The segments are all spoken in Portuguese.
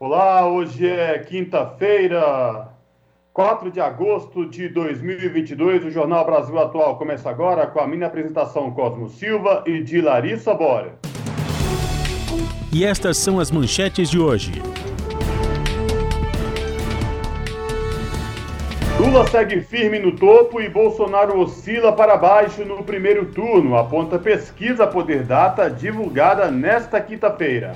Olá, hoje é quinta-feira, 4 de agosto de 2022. O Jornal Brasil Atual começa agora com a minha apresentação Cosmo Silva e de Larissa Bora. E estas são as manchetes de hoje. Lula segue firme no topo e Bolsonaro oscila para baixo no primeiro turno, aponta pesquisa Poder Data divulgada nesta quinta-feira.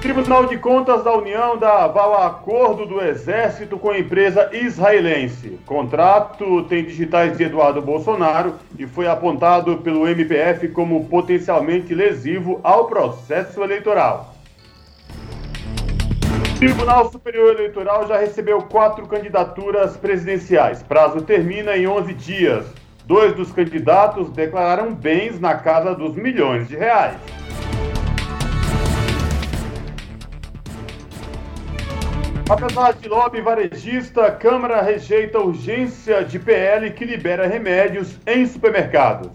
Tribunal de Contas da União dá aval a acordo do Exército com a empresa israelense. Contrato tem digitais de Eduardo Bolsonaro e foi apontado pelo MPF como potencialmente lesivo ao processo eleitoral. O Tribunal Superior Eleitoral já recebeu quatro candidaturas presidenciais. Prazo termina em 11 dias. Dois dos candidatos declararam bens na casa dos milhões de reais. Apesar de lobby varejista, Câmara rejeita urgência de PL que libera remédios em supermercados.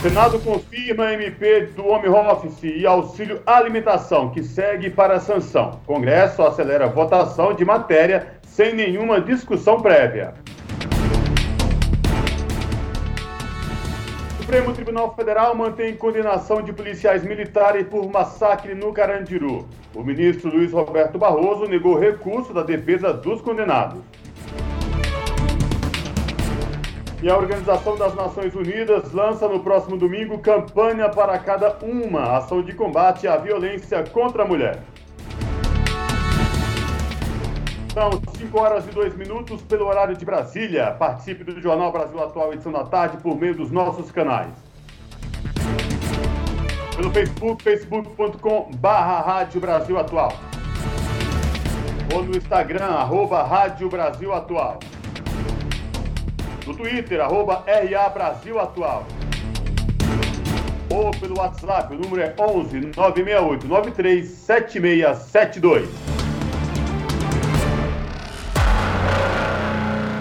Senado confirma MP do home office e auxílio alimentação, que segue para a sanção. Congresso acelera a votação de matéria sem nenhuma discussão prévia. Supremo Tribunal Federal mantém condenação de policiais militares por massacre no Carandiru. O ministro Luiz Roberto Barroso negou recurso da defesa dos condenados. E a Organização das Nações Unidas lança no próximo domingo campanha para cada uma ação de combate à violência contra a mulher. São 5 horas e 2 minutos pelo horário de Brasília. Participe do Jornal Brasil Atual, edição da tarde, por meio dos nossos canais. Pelo Facebook, facebook.com barra Rádio Brasil Atual. Ou no Instagram, arroba Rádio Brasil Atual. No Twitter, arroba RA Brasil Atual. Ou pelo WhatsApp, o número é 11 968 93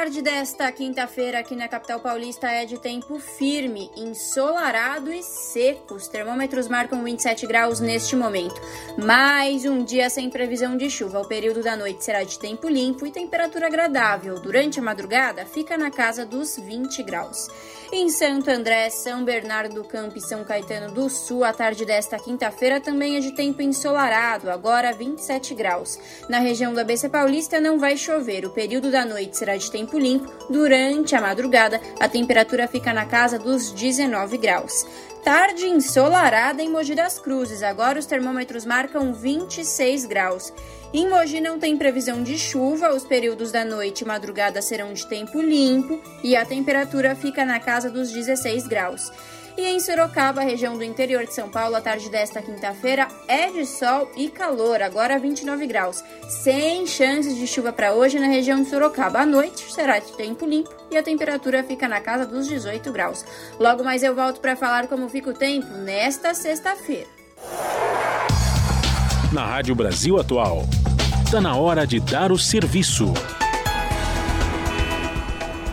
Tarde desta quinta-feira aqui na capital paulista é de tempo firme, ensolarado e seco. Os termômetros marcam 27 graus neste momento. Mais um dia sem previsão de chuva. O período da noite será de tempo limpo e temperatura agradável. Durante a madrugada, fica na casa dos 20 graus. Em Santo André, São Bernardo do Campo e São Caetano do Sul, a tarde desta quinta-feira também é de tempo ensolarado, agora 27 graus. Na região do ABC Paulista não vai chover, o período da noite será de tempo limpo. Durante a madrugada, a temperatura fica na casa dos 19 graus. Tarde ensolarada em Mogi das Cruzes, agora os termômetros marcam 26 graus. Em Mogi não tem previsão de chuva, os períodos da noite e madrugada serão de tempo limpo e a temperatura fica na casa dos 16 graus. E em Sorocaba, região do interior de São Paulo, a tarde desta quinta-feira é de sol e calor, agora 29 graus. Sem chances de chuva para hoje na região de Sorocaba. À noite será de tempo limpo e a temperatura fica na casa dos 18 graus. Logo mais eu volto para falar como fica o tempo nesta sexta-feira. Na Rádio Brasil Atual, está na hora de dar o serviço.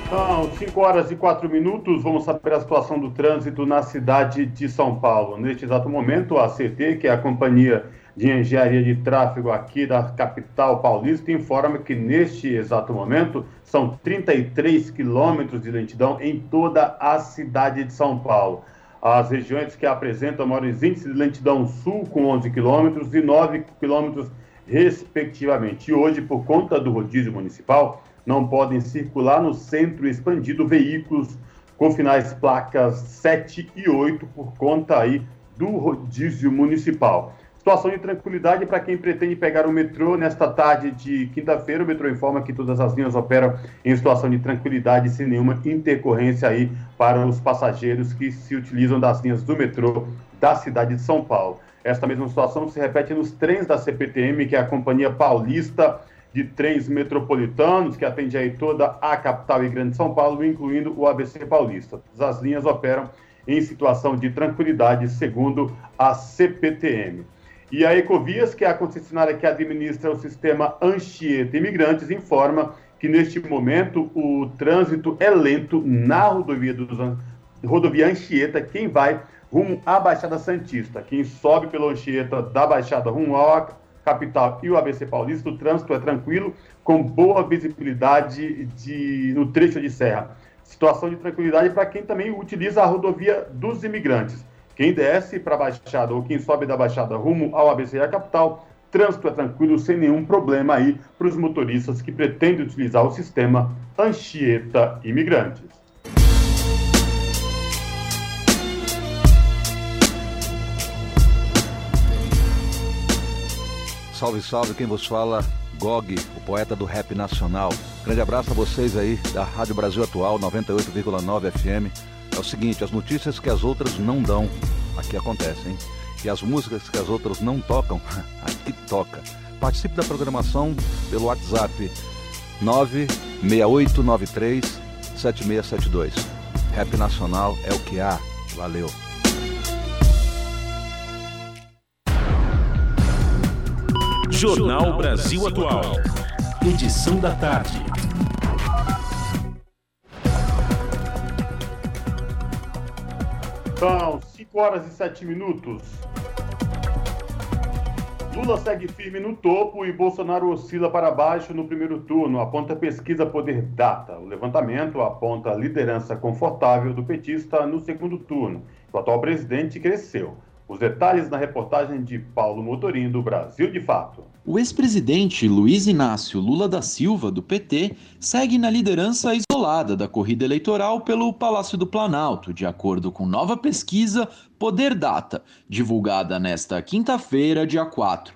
São 5 horas e 4 minutos. Vamos saber a situação do trânsito na cidade de São Paulo. Neste exato momento, a CT, que é a Companhia de Engenharia de Tráfego aqui da capital paulista, informa que neste exato momento são 33 quilômetros de lentidão em toda a cidade de São Paulo as regiões que apresentam maiores índices de lentidão sul, com 11 quilômetros e 9 quilômetros, respectivamente. E hoje, por conta do rodízio municipal, não podem circular no centro expandido veículos com finais placas 7 e 8 por conta aí do rodízio municipal. Situação de tranquilidade para quem pretende pegar o metrô nesta tarde de quinta-feira. O metrô informa que todas as linhas operam em situação de tranquilidade, sem nenhuma intercorrência aí para os passageiros que se utilizam das linhas do metrô da cidade de São Paulo. Esta mesma situação se repete nos trens da CPTM, que é a Companhia Paulista de Trens Metropolitanos, que atende aí toda a capital e grande São Paulo, incluindo o ABC Paulista. As linhas operam em situação de tranquilidade, segundo a CPTM. E a Ecovias, que é a concessionária que administra o sistema Anchieta Imigrantes, informa que neste momento o trânsito é lento na rodovia, dos, rodovia Anchieta, quem vai rumo à Baixada Santista. Quem sobe pela Anchieta da Baixada rumo à capital e o ABC Paulista, o trânsito é tranquilo, com boa visibilidade de, no trecho de serra. Situação de tranquilidade para quem também utiliza a rodovia dos imigrantes. Quem desce para a Baixada ou quem sobe da Baixada rumo ao ABC e a capital, trânsito é tranquilo, sem nenhum problema aí para os motoristas que pretendem utilizar o sistema Anchieta Imigrantes. Salve, salve, quem vos fala, Gog, o poeta do rap nacional. Grande abraço a vocês aí da Rádio Brasil Atual 98,9 FM é o seguinte, as notícias que as outras não dão, aqui acontecem. E as músicas que as outras não tocam, aqui toca. Participe da programação pelo WhatsApp 96893 7672. Rap Nacional é o que há. Valeu. Jornal Brasil Atual. Edição da tarde. São 5 horas e 7 minutos. Lula segue firme no topo e Bolsonaro oscila para baixo no primeiro turno, aponta pesquisa Poder Data. O levantamento aponta a liderança confortável do petista no segundo turno. O atual presidente cresceu. Os detalhes na reportagem de Paulo Motorim, do Brasil de Fato. O ex-presidente Luiz Inácio Lula da Silva, do PT, segue na liderança isolada da corrida eleitoral pelo Palácio do Planalto, de acordo com nova pesquisa Poder Data, divulgada nesta quinta-feira, dia 4.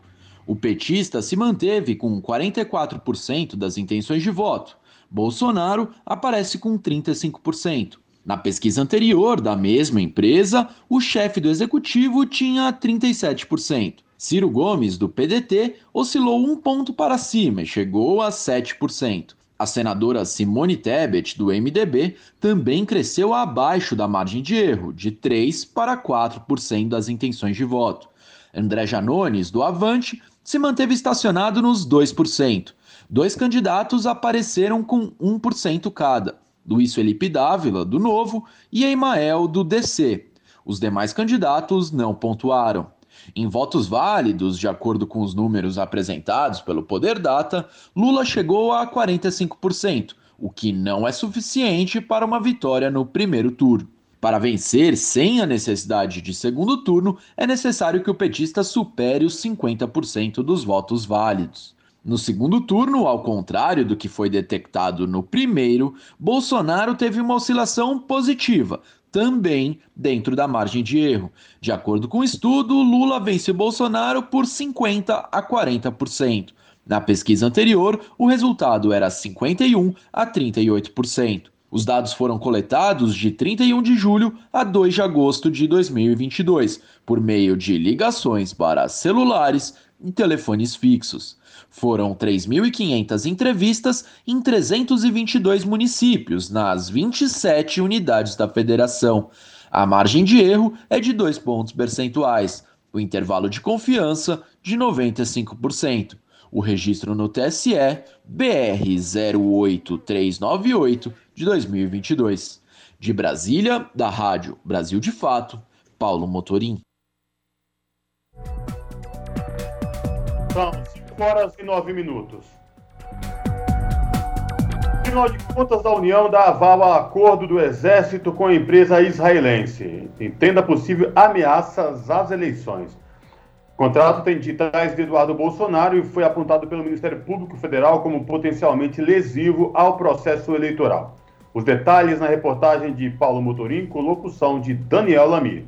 O petista se manteve com 44% das intenções de voto. Bolsonaro aparece com 35%. Na pesquisa anterior da mesma empresa, o chefe do executivo tinha 37%. Ciro Gomes, do PDT, oscilou um ponto para cima e chegou a 7%. A senadora Simone Tebet, do MDB, também cresceu abaixo da margem de erro, de 3% para 4% das intenções de voto. André Janones, do Avante, se manteve estacionado nos 2%. Dois candidatos apareceram com 1% cada. Luiz Felipe Dávila, do Novo, e Emael, do DC. Os demais candidatos não pontuaram. Em votos válidos, de acordo com os números apresentados pelo Poder Data, Lula chegou a 45%, o que não é suficiente para uma vitória no primeiro turno. Para vencer sem a necessidade de segundo turno, é necessário que o petista supere os 50% dos votos válidos. No segundo turno, ao contrário do que foi detectado no primeiro, Bolsonaro teve uma oscilação positiva, também dentro da margem de erro. De acordo com o estudo, Lula vence Bolsonaro por 50 a 40%. Na pesquisa anterior, o resultado era 51 a 38%. Os dados foram coletados de 31 de julho a 2 de agosto de 2022, por meio de ligações para celulares e telefones fixos. Foram 3.500 entrevistas em 322 municípios, nas 27 unidades da federação. A margem de erro é de 2 pontos percentuais, o intervalo de confiança de 95%. O registro no TSE BR 08398 de 2022. De Brasília, da Rádio Brasil de Fato, Paulo Motorim. 5 horas e 9 minutos. Tribunal de Contas da União dá aval a acordo do Exército com a empresa israelense. Entenda possível ameaças às eleições. O contrato tem digitais de Eduardo Bolsonaro e foi apontado pelo Ministério Público Federal como potencialmente lesivo ao processo eleitoral. Os detalhes na reportagem de Paulo Motorim com locução de Daniel Lamir.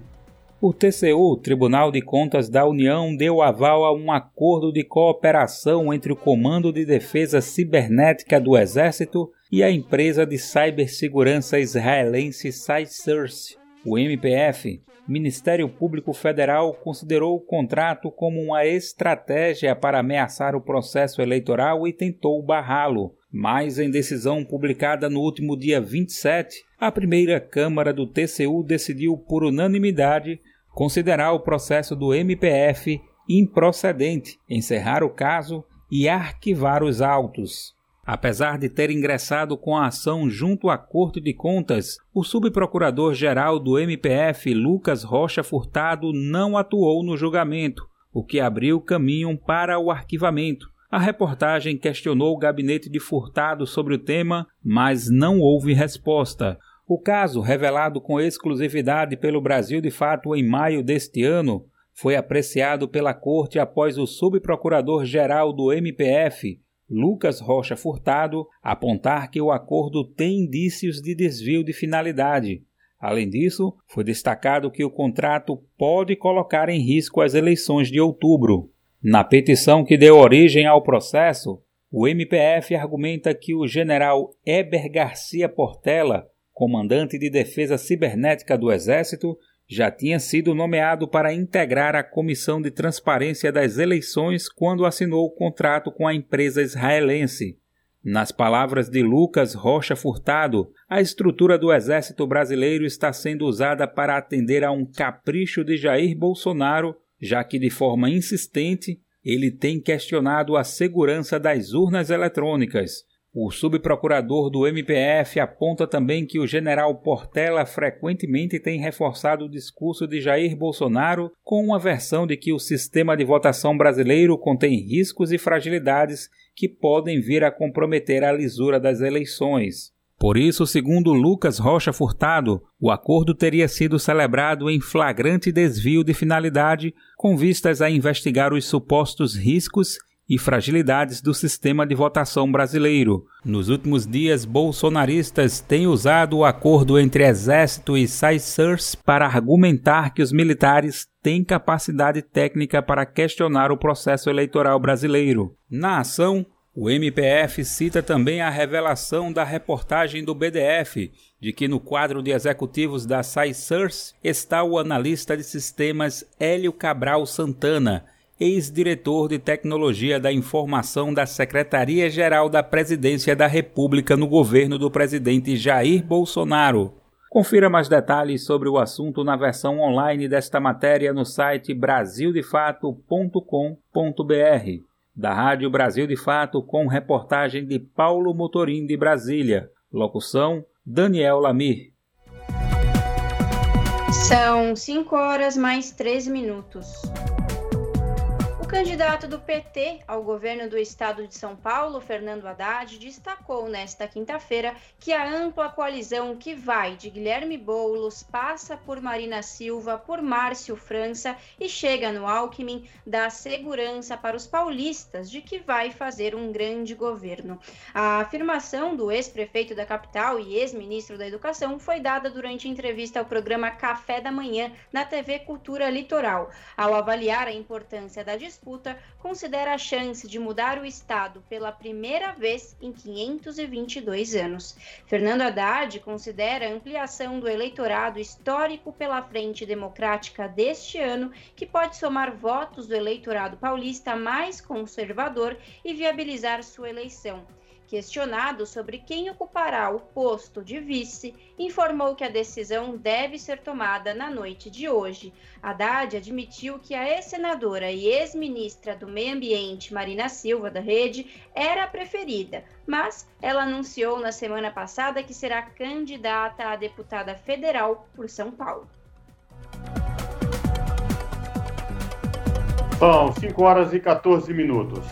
O TCU, Tribunal de Contas da União, deu aval a um acordo de cooperação entre o Comando de Defesa Cibernética do Exército e a empresa de cibersegurança israelense CySource. O MPF, Ministério Público Federal, considerou o contrato como uma estratégia para ameaçar o processo eleitoral e tentou barrá-lo. Mas, em decisão publicada no último dia 27, a primeira Câmara do TCU decidiu por unanimidade considerar o processo do MPF improcedente, encerrar o caso e arquivar os autos. Apesar de ter ingressado com a ação junto à Corte de Contas, o subprocurador-geral do MPF, Lucas Rocha Furtado, não atuou no julgamento, o que abriu caminho para o arquivamento. A reportagem questionou o gabinete de Furtado sobre o tema, mas não houve resposta. O caso, revelado com exclusividade pelo Brasil de Fato em maio deste ano, foi apreciado pela Corte após o subprocurador-geral do MPF, Lucas Rocha Furtado, apontar que o acordo tem indícios de desvio de finalidade. Além disso, foi destacado que o contrato pode colocar em risco as eleições de outubro. Na petição que deu origem ao processo, o MPF argumenta que o general Eber Garcia Portela comandante de defesa cibernética do Exército, já tinha sido nomeado para integrar a Comissão de Transparência das Eleições quando assinou o contrato com a empresa israelense. Nas palavras de Lucas Rocha Furtado, a estrutura do Exército Brasileiro está sendo usada para atender a um capricho de Jair Bolsonaro, já que de forma insistente ele tem questionado a segurança das urnas eletrônicas, o subprocurador do MPF aponta também que o general Portela frequentemente tem reforçado o discurso de Jair Bolsonaro com uma versão de que o sistema de votação brasileiro contém riscos e fragilidades que podem vir a comprometer a lisura das eleições. Por isso, segundo Lucas Rocha Furtado, o acordo teria sido celebrado em flagrante desvio de finalidade, com vistas a investigar os supostos riscos e fragilidades do sistema de votação brasileiro. Nos últimos dias, bolsonaristas têm usado o acordo entre Exército e SAISURS para argumentar que os militares têm capacidade técnica para questionar o processo eleitoral brasileiro. Na ação, o MPF cita também a revelação da reportagem do BDF de que no quadro de executivos da SAISURS está o analista de sistemas Hélio Cabral Santana, ex-diretor de Tecnologia da Informação da Secretaria-Geral da Presidência da República no governo do presidente Jair Bolsonaro. Confira mais detalhes sobre o assunto na versão online desta matéria no site brasildefato.com.br. Da Rádio Brasil de Fato, com reportagem de Paulo Motorim de Brasília. Locução: Daniel Lamir. São 5 horas mais 3 minutos candidato do PT ao governo do estado de São Paulo, Fernando Haddad, destacou nesta quinta-feira que a ampla coalizão que vai de Guilherme Boulos, passa por Marina Silva, por Márcio França e chega no Alckmin dá segurança para os paulistas de que vai fazer um grande governo. A afirmação do ex-prefeito da capital e ex-ministro da Educação foi dada durante entrevista ao programa Café da Manhã na TV Cultura Litoral. Ao avaliar a importância da disputa, disputa considera a chance de mudar o Estado pela primeira vez em 522 anos. Fernando Haddad considera a ampliação do eleitorado histórico pela Frente Democrática deste ano, que pode somar votos do eleitorado paulista mais conservador e viabilizar sua eleição. Questionado sobre quem ocupará o posto de vice, informou que a decisão deve ser tomada na noite de hoje. Haddad admitiu que a ex-senadora e ex-ministra do Meio Ambiente, Marina Silva, da Rede, era a preferida, mas ela anunciou na semana passada que será candidata a deputada federal por São Paulo. São 5 horas e 14 minutos.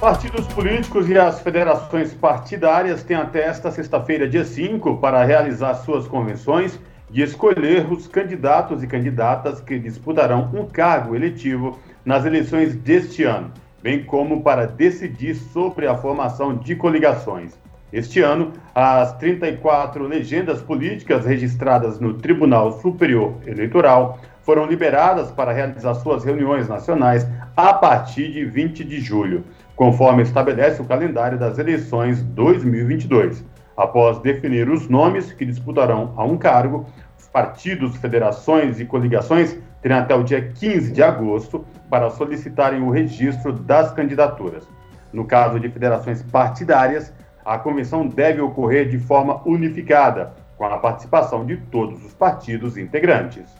Partidos políticos e as federações partidárias têm até esta sexta-feira, dia 5, para realizar suas convenções e escolher os candidatos e candidatas que disputarão um cargo eletivo nas eleições deste ano, bem como para decidir sobre a formação de coligações. Este ano, as 34 legendas políticas registradas no Tribunal Superior Eleitoral foram liberadas para realizar suas reuniões nacionais a partir de 20 de julho, conforme estabelece o calendário das eleições 2022. Após definir os nomes que disputarão a um cargo, os partidos, federações e coligações terão até o dia 15 de agosto para solicitarem o registro das candidaturas. No caso de federações partidárias, a convenção deve ocorrer de forma unificada, com a participação de todos os partidos integrantes.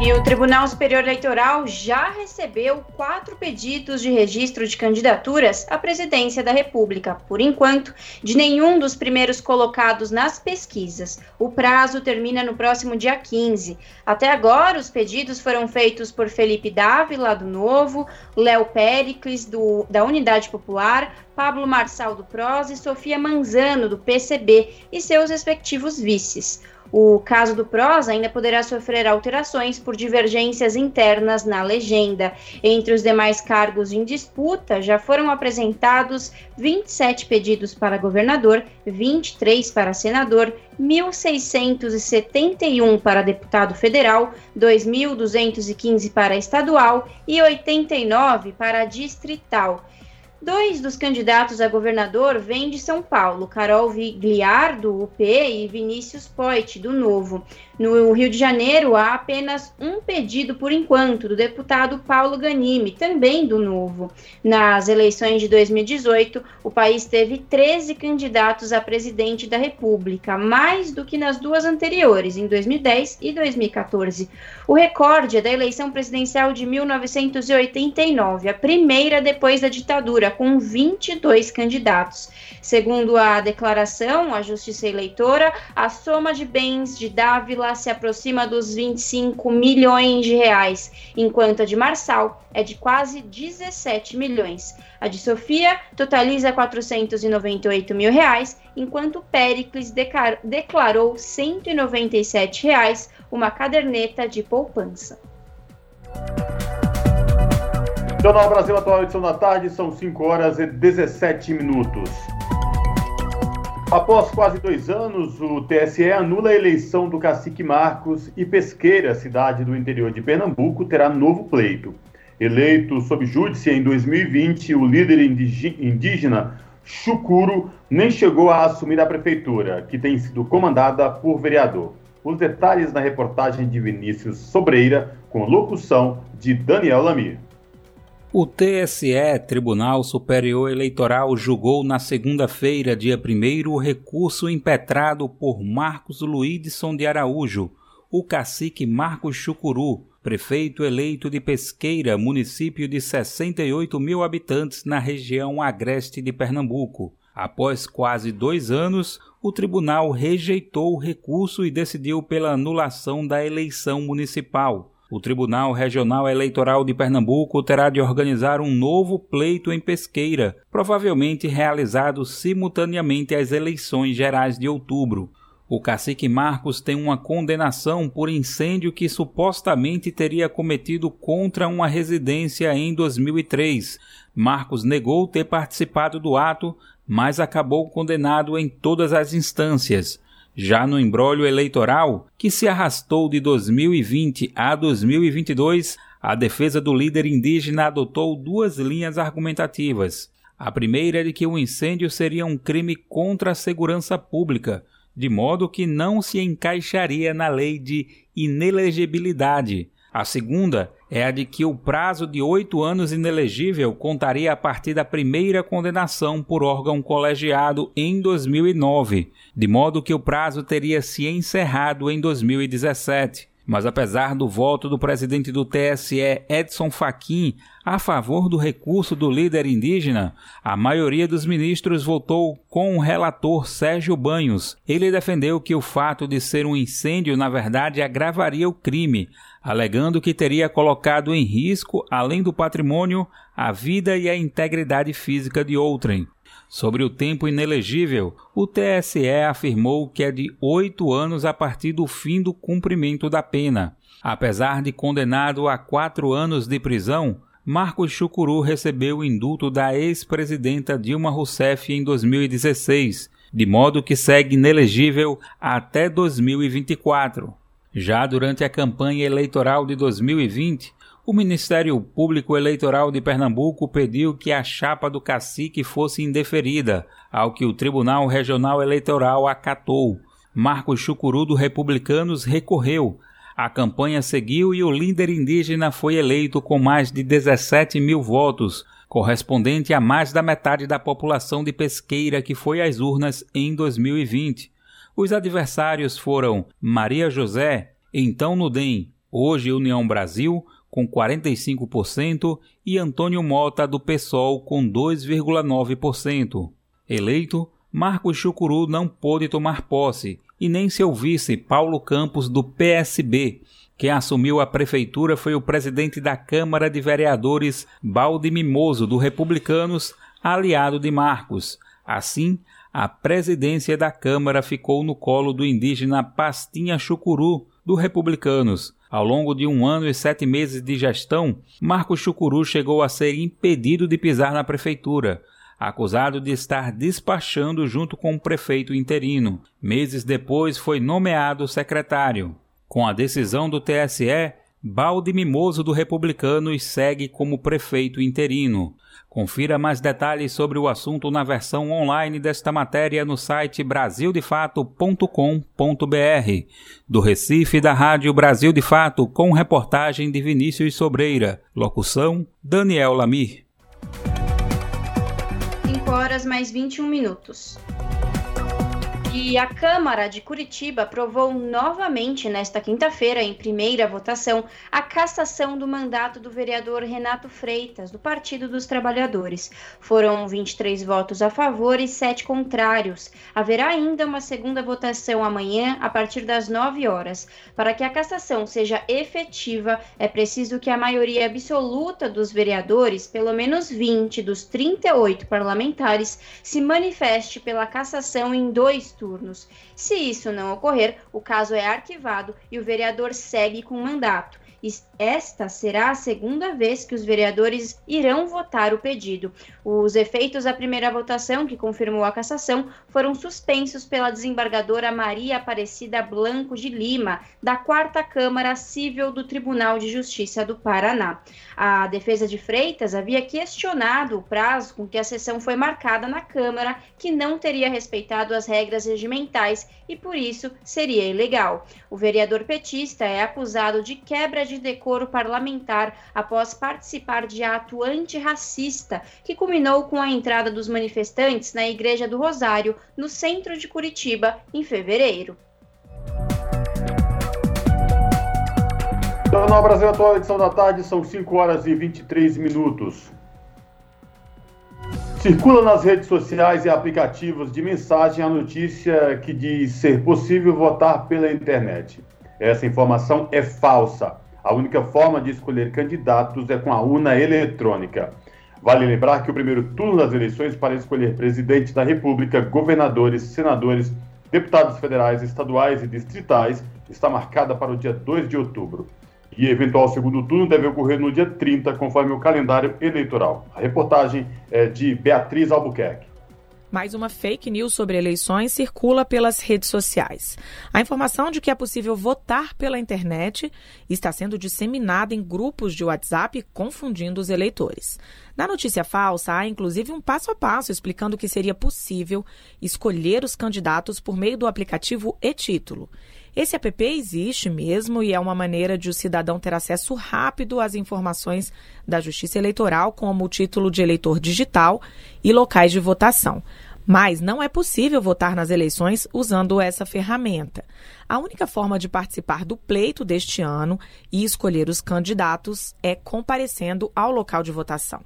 E o Tribunal Superior Eleitoral já recebeu quatro pedidos de registro de candidaturas à presidência da República, por enquanto, de nenhum dos primeiros colocados nas pesquisas. O prazo termina no próximo dia 15. Até agora, os pedidos foram feitos por Felipe Dávila, do Novo, Léo Pericles, do, da Unidade Popular, Pablo Marçal, do PROS e Sofia Manzano, do PCB, e seus respectivos vices. O caso do PROS ainda poderá sofrer alterações por divergências internas na legenda. Entre os demais cargos em disputa, já foram apresentados 27 pedidos para governador, 23 para senador, 1.671 para deputado federal, 2.215 para estadual e 89 para distrital. Dois dos candidatos a governador vêm de São Paulo, Carol Vigliar, do UP, e Vinícius Poit, do Novo. No Rio de Janeiro, há apenas um pedido por enquanto, do deputado Paulo Ganime, também do Novo. Nas eleições de 2018, o país teve 13 candidatos a presidente da República, mais do que nas duas anteriores, em 2010 e 2014. O recorde é da eleição presidencial de 1989, a primeira depois da ditadura, com 22 candidatos. Segundo a declaração, a Justiça Eleitora, a soma de bens de Dávila se aproxima dos 25 milhões de reais, enquanto a de Marçal é de quase 17 milhões. A de Sofia totaliza 498 mil reais, enquanto Pericles declarou 197 reais, uma caderneta de poupança. Jornal Brasil Atual, edição da tarde, são 5 horas e 17 minutos. Após quase dois anos, o TSE anula a eleição do cacique Marcos e Pesqueira, cidade do interior de Pernambuco, terá novo pleito. Eleito sob júdice em 2020, o líder indígena Chucuro nem chegou a assumir a prefeitura, que tem sido comandada por vereador. Os detalhes na reportagem de Vinícius Sobreira, com locução de Daniel Lamir. O TSE, Tribunal Superior Eleitoral, julgou na segunda-feira, dia 1 o recurso impetrado por Marcos Luidson de Araújo, o cacique Marcos Chucuru, prefeito eleito de Pesqueira, município de 68 mil habitantes na região agreste de Pernambuco. Após quase dois anos, o tribunal rejeitou o recurso e decidiu pela anulação da eleição municipal. O Tribunal Regional Eleitoral de Pernambuco terá de organizar um novo pleito em Pesqueira, provavelmente realizado simultaneamente às eleições gerais de outubro. O cacique Marcos tem uma condenação por incêndio que supostamente teria cometido contra uma residência em 2003. Marcos negou ter participado do ato, mas acabou condenado em todas as instâncias. Já no embrólio eleitoral, que se arrastou de 2020 a 2022, a defesa do líder indígena adotou duas linhas argumentativas. A primeira é de que o incêndio seria um crime contra a segurança pública, de modo que não se encaixaria na lei de inelegibilidade. A segunda é a de que o prazo de oito anos inelegível contaria a partir da primeira condenação por órgão colegiado em 2009, de modo que o prazo teria se encerrado em 2017. Mas apesar do voto do presidente do TSE, Edson Fachin, a favor do recurso do líder indígena, a maioria dos ministros votou com o relator Sérgio Banhos. Ele defendeu que o fato de ser um incêndio, na verdade, agravaria o crime, alegando que teria colocado em risco, além do patrimônio, a vida e a integridade física de outrem. Sobre o tempo inelegível, o TSE afirmou que é de oito anos a partir do fim do cumprimento da pena. Apesar de condenado a quatro anos de prisão, Marcos Chucuru recebeu o indulto da ex-presidenta Dilma Rousseff em 2016, de modo que segue inelegível até 2024. Já durante a campanha eleitoral de 2020, o Ministério Público Eleitoral de Pernambuco pediu que a chapa do cacique fosse indeferida, ao que o Tribunal Regional Eleitoral acatou. Marcos Chucuru do Republicanos recorreu. A campanha seguiu e o líder indígena foi eleito com mais de 17 mil votos, correspondente a mais da metade da população de pesqueira que foi às urnas em 2020. Os adversários foram Maria José, então no DEM, hoje União Brasil, com 45%, e Antônio Mota, do PSOL, com 2,9%. Eleito, Marcos Chucuru não pôde tomar posse, e nem seu vice, Paulo Campos, do PSB. Quem assumiu a prefeitura foi o presidente da Câmara de Vereadores, Balde Mimoso, do Republicanos, aliado de Marcos. Assim, a presidência da Câmara ficou no colo do indígena Pastinha Chucuru, do Republicanos. Ao longo de um ano e sete meses de gestão, Marcos Chucuru chegou a ser impedido de pisar na prefeitura, acusado de estar despachando junto com o prefeito interino. Meses depois foi nomeado secretário. Com a decisão do TSE, Balde Mimoso do Republicanos segue como prefeito interino. Confira mais detalhes sobre o assunto na versão online desta matéria no site brasildefato.com.br. Do Recife da Rádio Brasil de Fato, com reportagem de Vinícius Sobreira. Locução: Daniel Lamir. 5 horas mais 21 minutos. E a Câmara de Curitiba aprovou novamente nesta quinta-feira, em primeira votação, a cassação do mandato do vereador Renato Freitas, do Partido dos Trabalhadores. Foram 23 votos a favor e 7 contrários. Haverá ainda uma segunda votação amanhã, a partir das 9 horas. Para que a cassação seja efetiva, é preciso que a maioria absoluta dos vereadores, pelo menos 20 dos 38 parlamentares, se manifeste pela cassação em dois turnos. Se isso não ocorrer, o caso é arquivado e o vereador segue com o mandato. Esta será a segunda vez que os vereadores irão votar o pedido. Os efeitos da primeira votação, que confirmou a cassação, foram suspensos pela desembargadora Maria Aparecida Blanco de Lima, da Quarta Câmara Civil do Tribunal de Justiça do Paraná. A defesa de Freitas havia questionado o prazo com que a sessão foi marcada na Câmara, que não teria respeitado as regras regimentais e, por isso, seria ilegal. O vereador petista é acusado de quebra de decoro parlamentar após participar de ato antirracista que culminou com a entrada dos manifestantes na Igreja do Rosário, no centro de Curitiba, em fevereiro. Jornal Brasil Atual, edição da tarde, são 5 horas e 23 minutos. Circula nas redes sociais e aplicativos de mensagem a notícia que diz ser possível votar pela internet. Essa informação é falsa. A única forma de escolher candidatos é com a urna eletrônica. Vale lembrar que o primeiro turno das eleições para escolher presidente da República, governadores, senadores, deputados federais, estaduais e distritais está marcada para o dia 2 de outubro. E eventual segundo turno deve ocorrer no dia 30, conforme o calendário eleitoral. A reportagem é de Beatriz Albuquerque. Mais uma fake news sobre eleições circula pelas redes sociais. A informação de que é possível votar pela internet está sendo disseminada em grupos de WhatsApp, confundindo os eleitores. Na notícia falsa, há inclusive um passo a passo explicando que seria possível escolher os candidatos por meio do aplicativo e-título. Esse app existe mesmo e é uma maneira de o cidadão ter acesso rápido às informações da Justiça Eleitoral, como o título de eleitor digital e locais de votação. Mas não é possível votar nas eleições usando essa ferramenta. A única forma de participar do pleito deste ano e escolher os candidatos é comparecendo ao local de votação.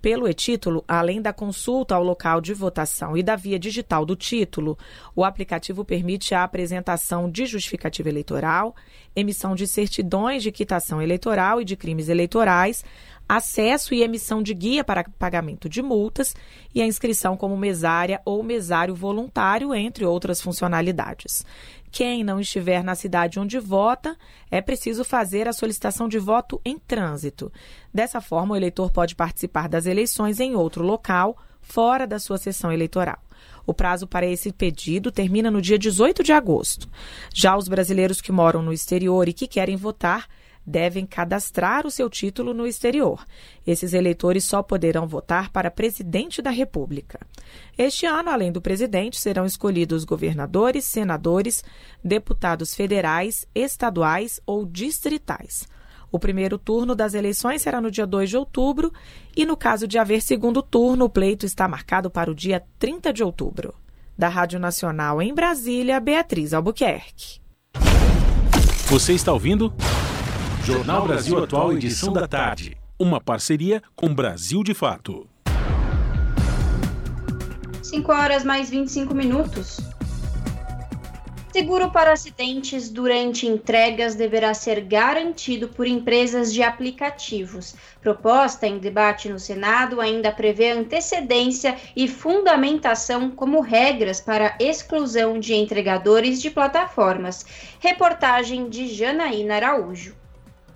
Pelo e-título, além da consulta ao local de votação e da via digital do título, o aplicativo permite a apresentação de justificativa eleitoral, emissão de certidões de quitação eleitoral e de crimes eleitorais, acesso e emissão de guia para pagamento de multas e a inscrição como mesária ou mesário voluntário, entre outras funcionalidades. Quem não estiver na cidade onde vota, é preciso fazer a solicitação de voto em trânsito. Dessa forma, o eleitor pode participar das eleições em outro local, fora da sua sessão eleitoral. O prazo para esse pedido termina no dia 18 de agosto. Já os brasileiros que moram no exterior e que querem votar devem cadastrar o seu título no exterior. Esses eleitores só poderão votar para presidente da República. Este ano, além do presidente, serão escolhidos governadores, senadores, deputados federais, estaduais ou distritais. O primeiro turno das eleições será no dia 2 de outubro e, no caso de haver segundo turno, o pleito está marcado para o dia 30 de outubro. Da Rádio Nacional em Brasília, Beatriz Albuquerque. Você está ouvindo? Jornal Brasil Atual, edição da tarde. Uma parceria com Brasil de Fato. 5 horas mais 25 minutos. Seguro para acidentes durante entregas deverá ser garantido por empresas de aplicativos. Proposta em debate no Senado ainda prevê antecedência e fundamentação como regras para exclusão de entregadores de plataformas. Reportagem de Janaína Araújo.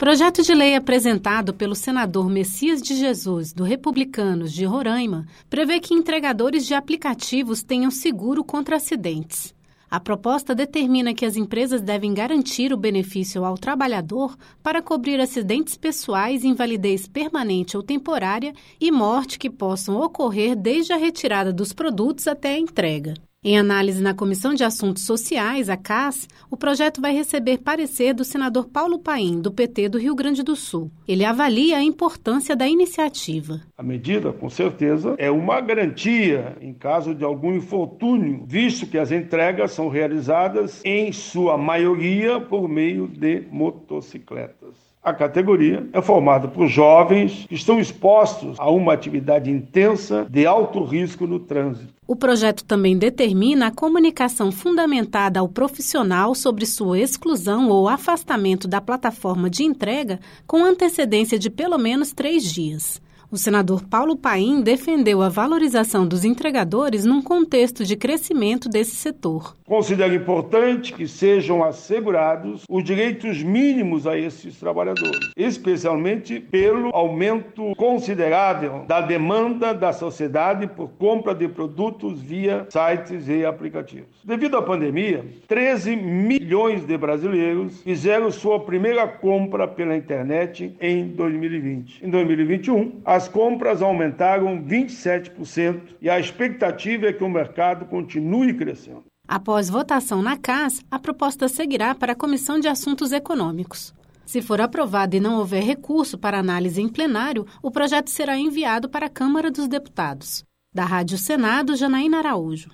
Projeto de lei apresentado pelo senador Messias de Jesus, do Republicanos de Roraima, prevê que entregadores de aplicativos tenham seguro contra acidentes. A proposta determina que as empresas devem garantir o benefício ao trabalhador para cobrir acidentes pessoais, invalidez permanente ou temporária e morte que possam ocorrer desde a retirada dos produtos até a entrega. Em análise na Comissão de Assuntos Sociais, a CAS, o projeto vai receber parecer do senador Paulo Paim, do PT do Rio Grande do Sul. Ele avalia a importância da iniciativa. A medida, com certeza, é uma garantia em caso de algum infortúnio, visto que as entregas são realizadas, em sua maioria, por meio de motocicletas. A categoria é formada por jovens que estão expostos a uma atividade intensa de alto risco no trânsito. O projeto também determina a comunicação fundamentada ao profissional sobre sua exclusão ou afastamento da plataforma de entrega com antecedência de pelo menos três dias. O senador Paulo Paim defendeu a valorização dos entregadores num contexto de crescimento desse setor. Considero importante que sejam assegurados os direitos mínimos a esses trabalhadores, especialmente pelo aumento considerável da demanda da sociedade por compra de produtos via sites e aplicativos. Devido à pandemia, 13 milhões de brasileiros fizeram sua primeira compra pela internet em 2020. Em 2021, as as compras aumentaram 27% e a expectativa é que o mercado continue crescendo. Após votação na CAS, a proposta seguirá para a Comissão de Assuntos Econômicos. Se for aprovada e não houver recurso para análise em plenário, o projeto será enviado para a Câmara dos Deputados. Da Rádio Senado, Janaína Araújo.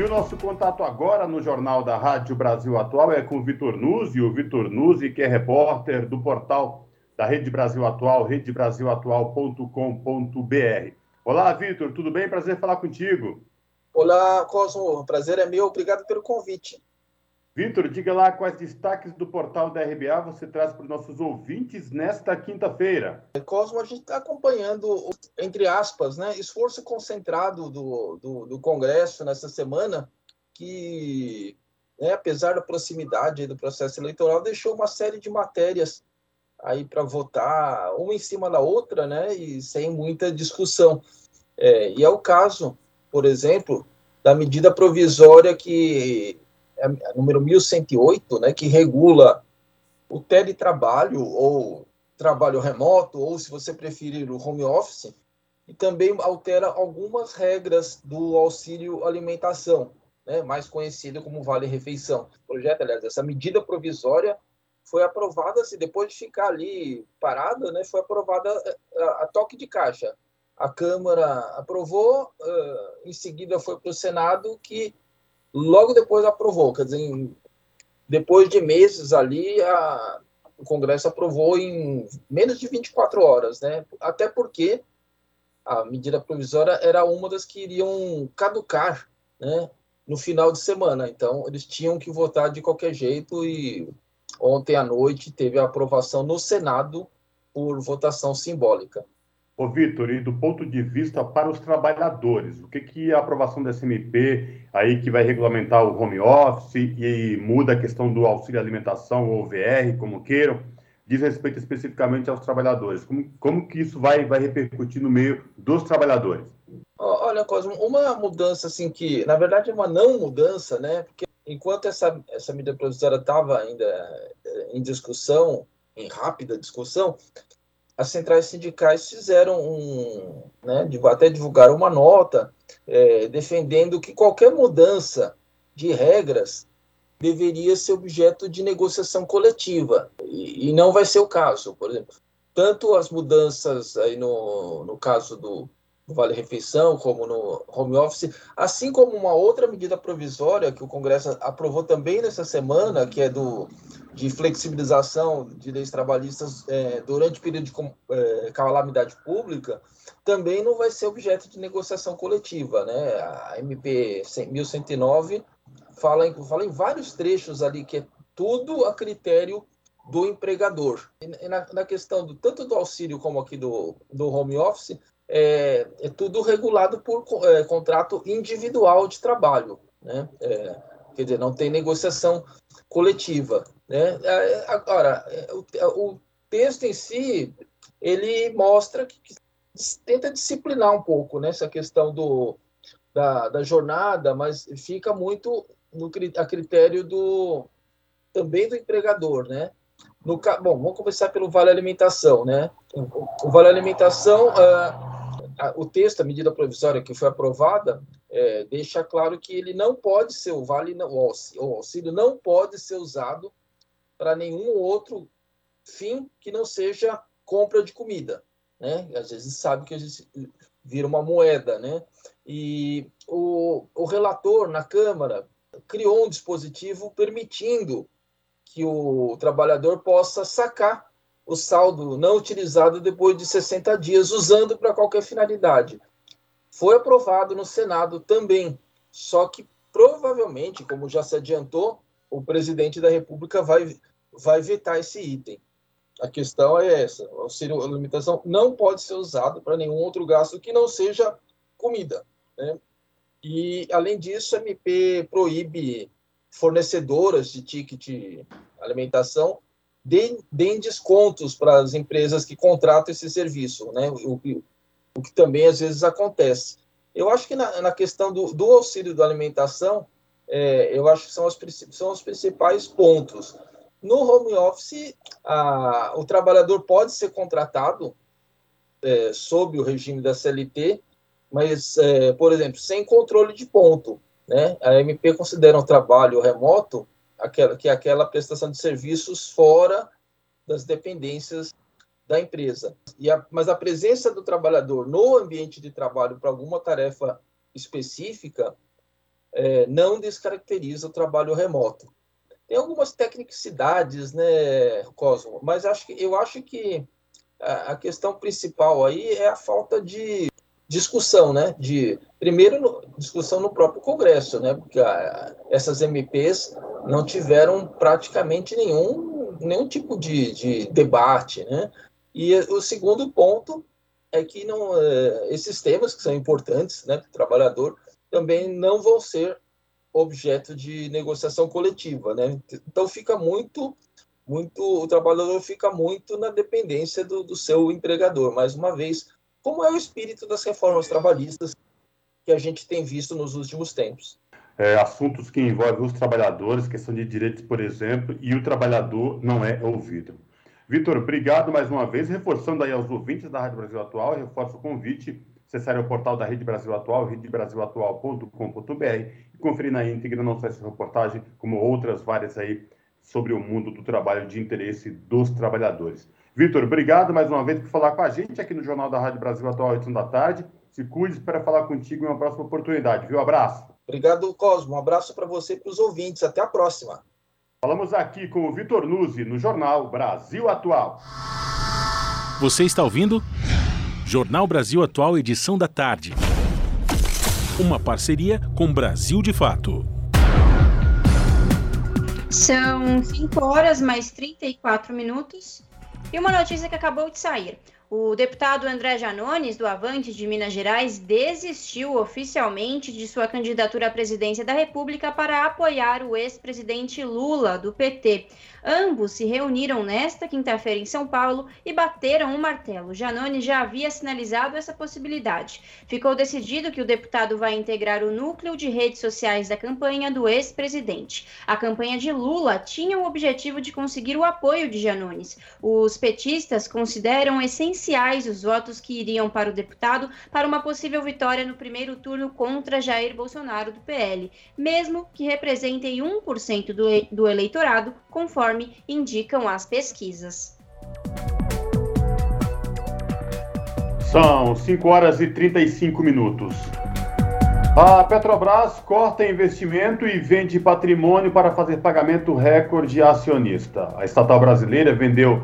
E o nosso contato agora no Jornal da Rádio Brasil Atual é com o Vitor Nuzzi, o Vitor Nuzzi, que é repórter do portal da Rede Brasil Atual, redebrasilatual.com.br. Olá, Vitor, tudo bem? Prazer falar contigo. Olá, Cosmo, prazer é meu, obrigado pelo convite. Vitor, diga lá quais destaques do portal da RBA você traz para os nossos ouvintes nesta quinta-feira. Cosmo, a gente está acompanhando, entre aspas, né, esforço concentrado do, do, do Congresso nessa semana, que, né, apesar da proximidade do processo eleitoral, deixou uma série de matérias aí para votar, uma em cima da outra, né, e sem muita discussão. É, e é o caso, por exemplo, da medida provisória que é a número 1108, né, que regula o teletrabalho ou trabalho remoto, ou se você preferir o home office, e também altera algumas regras do auxílio alimentação, né, mais conhecido como Vale Refeição. O projeto, aliás, essa medida provisória foi aprovada, assim, depois de ficar ali parada, né, foi aprovada a, eh, a toque de caixa. A Câmara aprovou, uh, em seguida foi para o Senado, que logo depois aprovou, quer dizer, depois de meses ali, a, o Congresso aprovou em menos de 24 horas, né? Até porque a medida provisória era uma das que iriam caducar, né? No final de semana, então eles tinham que votar de qualquer jeito e ontem à noite teve a aprovação no Senado por votação simbólica. Ô, Vitor, e do ponto de vista para os trabalhadores, o que, que a aprovação da SMP aí que vai regulamentar o home office e muda a questão do auxílio alimentação ou VR, como queiram, diz respeito especificamente aos trabalhadores? Como, como que isso vai, vai repercutir no meio dos trabalhadores? Olha, Cosmo, uma mudança assim que, na verdade, é uma não mudança, né? Porque enquanto essa, essa medida provisória estava ainda eh, em discussão, em rápida discussão, as centrais sindicais fizeram um, né, até divulgaram uma nota é, defendendo que qualquer mudança de regras deveria ser objeto de negociação coletiva. E, e não vai ser o caso, por exemplo, tanto as mudanças aí no, no caso do, do Vale Refeição como no home office, assim como uma outra medida provisória que o Congresso aprovou também nessa semana, que é do de flexibilização de leis trabalhistas é, durante o período de é, calamidade pública, também não vai ser objeto de negociação coletiva. Né? A MP 1109 fala em, fala em vários trechos ali que é tudo a critério do empregador. E na, na questão do, tanto do auxílio como aqui do, do home office, é, é tudo regulado por é, contrato individual de trabalho. Né? É, quer dizer, não tem negociação coletiva. Né? É, agora, é, o, é, o texto em si, ele mostra que, que tenta disciplinar um pouco né, essa questão do, da, da jornada, mas fica muito no, a critério do também do empregador, né? No, bom, vamos começar pelo vale alimentação, né? O vale alimentação, uh, o texto, a medida provisória que foi aprovada, é, deixa claro que ele não pode ser o vale, o auxílio não pode ser usado para nenhum outro fim que não seja compra de comida, né? Às vezes sabe que a gente vira uma moeda, né? E o, o relator na Câmara criou um dispositivo permitindo que o trabalhador possa sacar o saldo não utilizado depois de 60 dias, usando para qualquer finalidade. Foi aprovado no Senado também, só que provavelmente, como já se adiantou, o presidente da República vai vai vetar esse item. A questão é essa: o auxílio alimentação não pode ser usado para nenhum outro gasto que não seja comida. Né? E, além disso, a MP proíbe fornecedoras de ticket alimentação deem, deem descontos para as empresas que contratam esse serviço, né? o, o que também às vezes acontece. Eu acho que na, na questão do, do auxílio da alimentação, é, eu acho que são são os principais pontos. No home office, a, o trabalhador pode ser contratado é, sob o regime da CLT, mas, é, por exemplo, sem controle de ponto. Né? A MP considera um trabalho remoto aquela, que é aquela prestação de serviços fora das dependências da empresa. A, mas a presença do trabalhador no ambiente de trabalho para alguma tarefa específica é, não descaracteriza o trabalho remoto. Tem algumas tecnicidades, né, Cosmo? Mas acho que, eu acho que a, questão principal aí é a falta de discussão, né? De primeiro no, discussão no próprio Congresso, né? Porque a, essas MPs não tiveram praticamente nenhum nenhum tipo de, de debate, né? E o segundo ponto é que não, é, esses temas que são importantes, né, para o trabalhador, também não vão ser objeto de negociação coletiva, né? Então fica muito, muito, o trabalhador fica muito na dependência do, do seu empregador. Mais uma vez, como é o espírito das reformas trabalhistas que a gente tem visto nos últimos tempos. É, assuntos que envolvem os trabalhadores, questão de direitos, por exemplo, e o trabalhador não é ouvido. Vitor, obrigado mais uma vez, reforçando aí aos ouvintes da Rádio Brasil Atual, reforço o convite acessarem o portal da Rede Brasil Atual, redebrasilatual.com.br conferir na íntegra não só essa reportagem, como outras várias aí sobre o mundo do trabalho de interesse dos trabalhadores. Vitor, obrigado mais uma vez por falar com a gente aqui no Jornal da Rádio Brasil Atual, 8 da tarde. Se cuide, espero falar contigo em uma próxima oportunidade, viu? Abraço. Obrigado, Cosmo. Um abraço para você e para os ouvintes. Até a próxima. Falamos aqui com o Vitor Nuzzi, no Jornal Brasil Atual. Você está ouvindo? Jornal Brasil Atual, edição da tarde. Uma parceria com Brasil de Fato. São 5 horas mais 34 minutos. E uma notícia que acabou de sair. O deputado André Janones, do Avante de Minas Gerais, desistiu oficialmente de sua candidatura à presidência da República para apoiar o ex-presidente Lula, do PT. Ambos se reuniram nesta quinta-feira em São Paulo e bateram o um martelo. Janone já havia sinalizado essa possibilidade. Ficou decidido que o deputado vai integrar o núcleo de redes sociais da campanha do ex-presidente. A campanha de Lula tinha o objetivo de conseguir o apoio de Janones. Os petistas consideram essenciais os votos que iriam para o deputado para uma possível vitória no primeiro turno contra Jair Bolsonaro do PL, mesmo que representem 1% do, do eleitorado, conforme indicam as pesquisas. São 5 horas e 35 minutos. A Petrobras corta investimento e vende patrimônio para fazer pagamento recorde acionista. A estatal brasileira vendeu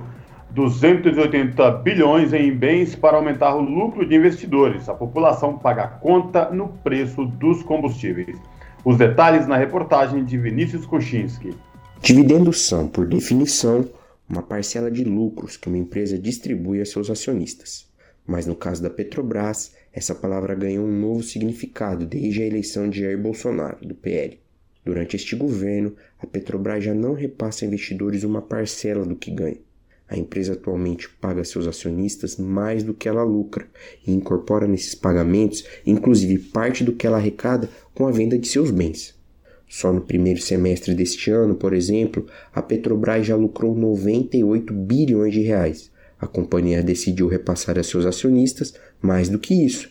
280 bilhões em bens para aumentar o lucro de investidores. A população paga conta no preço dos combustíveis. Os detalhes na reportagem de Vinícius Kuczynski. Dividendos são, por definição, uma parcela de lucros que uma empresa distribui a seus acionistas. Mas no caso da Petrobras, essa palavra ganhou um novo significado desde a eleição de Jair Bolsonaro, do PL. Durante este governo, a Petrobras já não repassa a investidores uma parcela do que ganha. A empresa atualmente paga seus acionistas mais do que ela lucra e incorpora nesses pagamentos, inclusive parte do que ela arrecada com a venda de seus bens. Só no primeiro semestre deste ano, por exemplo, a Petrobras já lucrou 98 bilhões de reais. A companhia decidiu repassar a seus acionistas mais do que isso.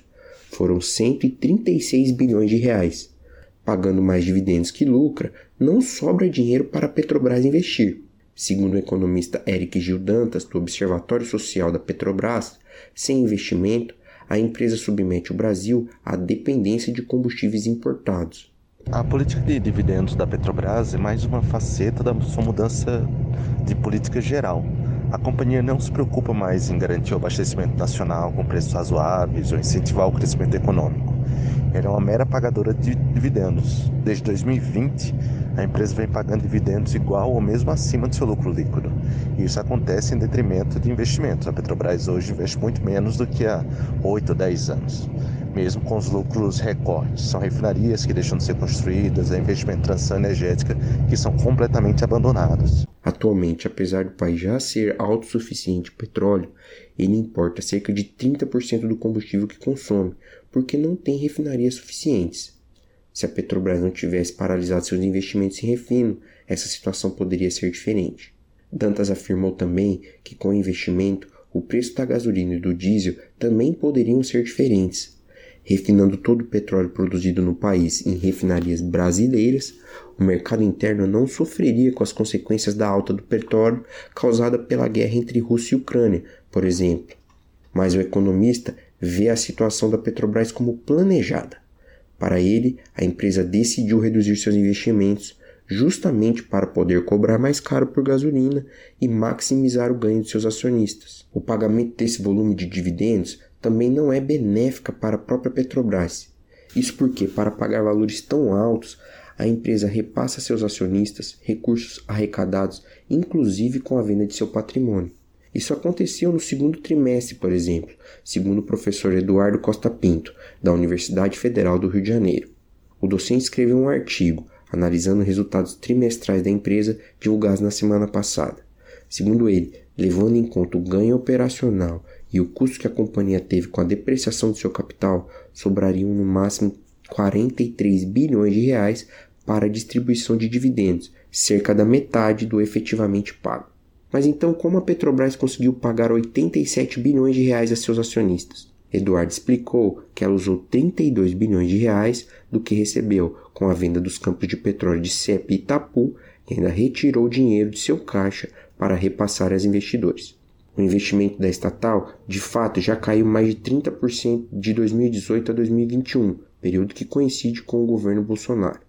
Foram 136 bilhões de reais. Pagando mais dividendos que lucra, não sobra dinheiro para a Petrobras investir. Segundo o economista Eric Gil Dantas, do Observatório Social da Petrobras, sem investimento, a empresa submete o Brasil à dependência de combustíveis importados. A política de dividendos da Petrobras é mais uma faceta da sua mudança de política geral. A companhia não se preocupa mais em garantir o abastecimento nacional com preços razoáveis ou incentivar o crescimento econômico. Ela é uma mera pagadora de dividendos. Desde 2020, a empresa vem pagando dividendos igual ou mesmo acima do seu lucro líquido. E isso acontece em detrimento de investimentos. A Petrobras hoje investe muito menos do que há 8 ou 10 anos mesmo com os lucros recordes. São refinarias que deixam de ser construídas, é investimento em transição energética que são completamente abandonados. Atualmente, apesar do país já ser autossuficiente em petróleo, ele importa cerca de 30% do combustível que consome, porque não tem refinarias suficientes. Se a Petrobras não tivesse paralisado seus investimentos em refino, essa situação poderia ser diferente. Dantas afirmou também que com o investimento, o preço da gasolina e do diesel também poderiam ser diferentes refinando todo o petróleo produzido no país em refinarias brasileiras, o mercado interno não sofreria com as consequências da alta do petróleo causada pela guerra entre Rússia e Ucrânia, por exemplo. Mas o economista vê a situação da Petrobras como planejada. Para ele, a empresa decidiu reduzir seus investimentos justamente para poder cobrar mais caro por gasolina e maximizar o ganho de seus acionistas. O pagamento desse volume de dividendos também não é benéfica para a própria Petrobras. Isso porque, para pagar valores tão altos, a empresa repassa a seus acionistas recursos arrecadados, inclusive com a venda de seu patrimônio. Isso aconteceu no segundo trimestre, por exemplo, segundo o professor Eduardo Costa Pinto, da Universidade Federal do Rio de Janeiro. O docente escreveu um artigo analisando resultados trimestrais da empresa divulgados na semana passada. Segundo ele, levando em conta o ganho operacional e o custo que a companhia teve com a depreciação de seu capital, sobrariam no máximo 43 bilhões de reais para a distribuição de dividendos, cerca da metade do efetivamente pago. Mas então como a Petrobras conseguiu pagar 87 bilhões de reais a seus acionistas? Eduardo explicou que ela usou 32 bilhões de reais do que recebeu com a venda dos campos de petróleo de CEP e Itapu e ainda retirou dinheiro de seu caixa para repassar aos investidores. O investimento da estatal, de fato, já caiu mais de 30% de 2018 a 2021, período que coincide com o governo Bolsonaro.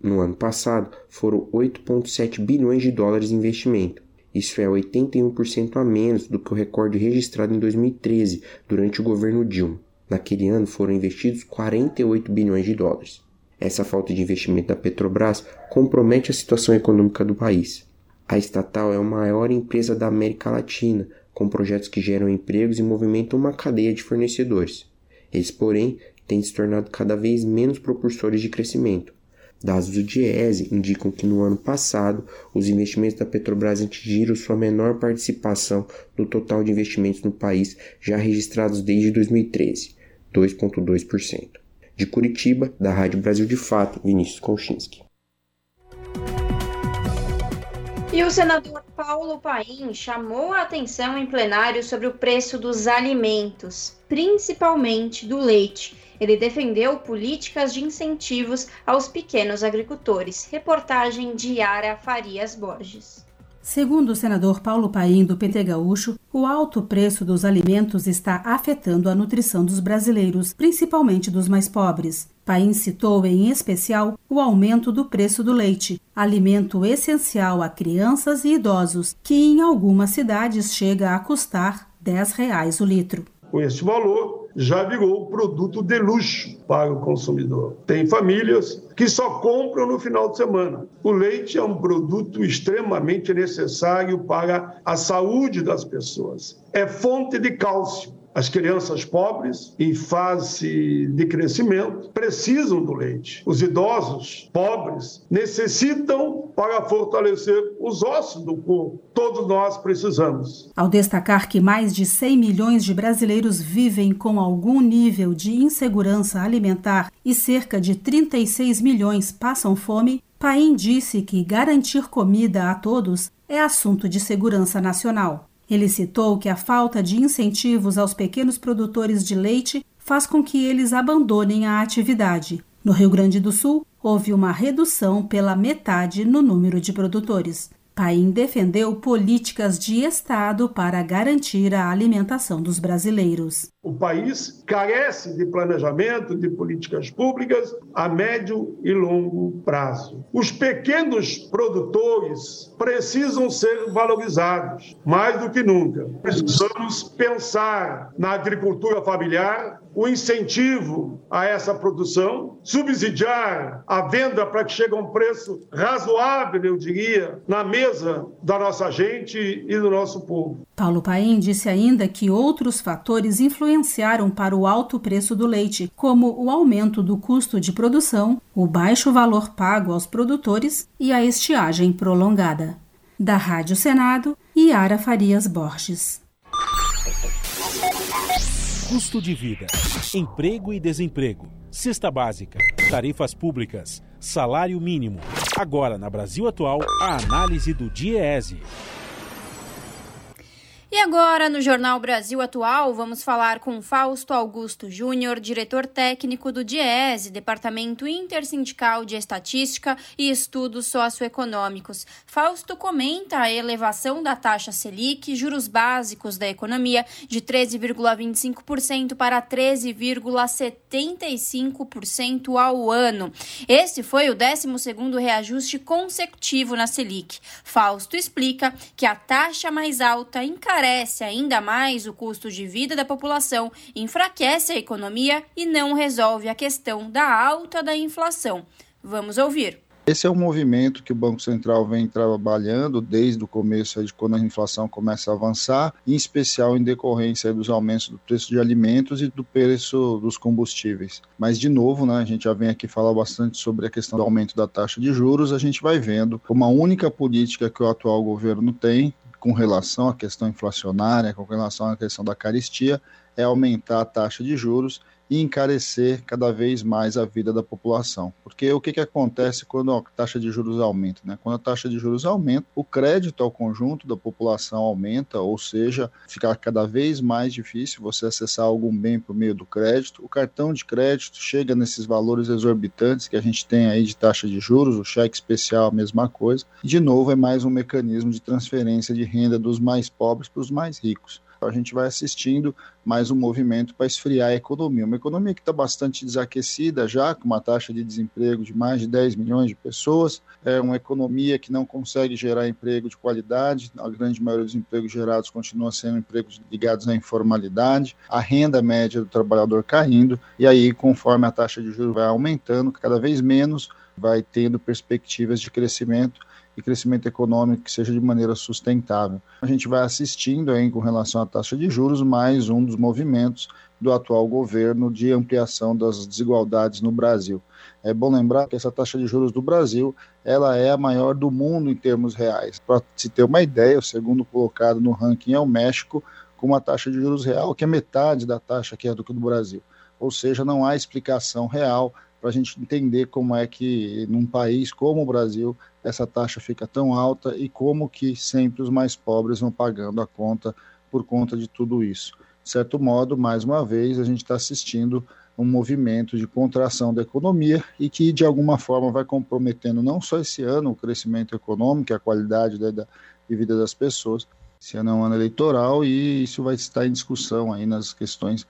No ano passado, foram 8,7 bilhões de dólares de investimento. Isso é 81% a menos do que o recorde registrado em 2013, durante o governo Dilma. Naquele ano foram investidos 48 bilhões de dólares. Essa falta de investimento da Petrobras compromete a situação econômica do país. A estatal é a maior empresa da América Latina, com projetos que geram empregos e movimentam uma cadeia de fornecedores. Eles, porém, têm se tornado cada vez menos propulsores de crescimento. Dados do Diese indicam que no ano passado os investimentos da Petrobras atingiram sua menor participação no total de investimentos no país já registrados desde 2013, 2,2%. De Curitiba, da Rádio Brasil de Fato, Vinícius Konchinski. E o senador Paulo Paim chamou a atenção em plenário sobre o preço dos alimentos, principalmente do leite. Ele defendeu políticas de incentivos aos pequenos agricultores. Reportagem de Yara Farias Borges. Segundo o senador Paulo Paim, do PT Gaúcho, o alto preço dos alimentos está afetando a nutrição dos brasileiros, principalmente dos mais pobres. Paim citou em especial o aumento do preço do leite, alimento essencial a crianças e idosos, que em algumas cidades chega a custar 10 reais o litro. Com esse valor, já virou produto de luxo para o consumidor. Tem famílias que só compram no final de semana. O leite é um produto extremamente necessário para a saúde das pessoas. É fonte de cálcio as crianças pobres, em fase de crescimento, precisam do leite. Os idosos pobres necessitam para fortalecer os ossos do corpo. Todos nós precisamos. Ao destacar que mais de 100 milhões de brasileiros vivem com algum nível de insegurança alimentar e cerca de 36 milhões passam fome, Paim disse que garantir comida a todos é assunto de segurança nacional. Ele citou que a falta de incentivos aos pequenos produtores de leite faz com que eles abandonem a atividade. No Rio Grande do Sul, houve uma redução pela metade no número de produtores. Paim defendeu políticas de Estado para garantir a alimentação dos brasileiros. O país carece de planejamento de políticas públicas a médio e longo prazo. Os pequenos produtores precisam ser valorizados mais do que nunca. Precisamos pensar na agricultura familiar, o incentivo a essa produção, subsidiar a venda para que chegue a um preço razoável, eu diria, na mesa da nossa gente e do nosso povo. Paulo Paim disse ainda que outros fatores influenciaram para o alto preço do leite, como o aumento do custo de produção, o baixo valor pago aos produtores e a estiagem prolongada. Da Rádio Senado, Yara Farias Borges. Custo de vida, emprego e desemprego, cesta básica, tarifas públicas, salário mínimo. Agora, na Brasil Atual, a análise do DIEESE. E agora, no Jornal Brasil Atual, vamos falar com Fausto Augusto Júnior, diretor técnico do DIESE, Departamento Intersindical de Estatística e Estudos Socioeconômicos. Fausto comenta a elevação da taxa Selic, juros básicos da economia, de 13,25% para 13,75% ao ano. Esse foi o 12º reajuste consecutivo na Selic. Fausto explica que a taxa mais alta encarece encarece ainda mais o custo de vida da população, enfraquece a economia e não resolve a questão da alta da inflação. Vamos ouvir. Esse é um movimento que o Banco Central vem trabalhando desde o começo de quando a inflação começa a avançar, em especial em decorrência dos aumentos do preço de alimentos e do preço dos combustíveis. Mas, de novo, né, a gente já vem aqui falar bastante sobre a questão do aumento da taxa de juros, a gente vai vendo uma única política que o atual governo tem, com relação à questão inflacionária, com relação à questão da caristia, é aumentar a taxa de juros e encarecer cada vez mais a vida da população. Porque o que, que acontece quando a taxa de juros aumenta? Né? Quando a taxa de juros aumenta, o crédito ao conjunto da população aumenta, ou seja, fica cada vez mais difícil você acessar algum bem por meio do crédito. O cartão de crédito chega nesses valores exorbitantes que a gente tem aí de taxa de juros, o cheque especial, a mesma coisa. De novo, é mais um mecanismo de transferência de renda dos mais pobres para os mais ricos. A gente vai assistindo mais um movimento para esfriar a economia. Uma economia que está bastante desaquecida já, com uma taxa de desemprego de mais de 10 milhões de pessoas, é uma economia que não consegue gerar emprego de qualidade, a grande maioria dos empregos gerados continua sendo empregos ligados à informalidade, a renda média do trabalhador caindo, e aí, conforme a taxa de juros vai aumentando, cada vez menos vai tendo perspectivas de crescimento e crescimento econômico que seja de maneira sustentável. A gente vai assistindo aí com relação à taxa de juros mais um dos movimentos do atual governo de ampliação das desigualdades no Brasil. É bom lembrar que essa taxa de juros do Brasil ela é a maior do mundo em termos reais. Para se ter uma ideia, o segundo colocado no ranking é o México, com uma taxa de juros real que é metade da taxa que é do que do Brasil. Ou seja, não há explicação real para a gente entender como é que num país como o Brasil essa taxa fica tão alta e como que sempre os mais pobres vão pagando a conta por conta de tudo isso. De certo modo, mais uma vez, a gente está assistindo um movimento de contração da economia e que, de alguma forma, vai comprometendo não só esse ano o crescimento econômico, a qualidade da, da de vida das pessoas, esse ano é um ano eleitoral e isso vai estar em discussão aí nas questões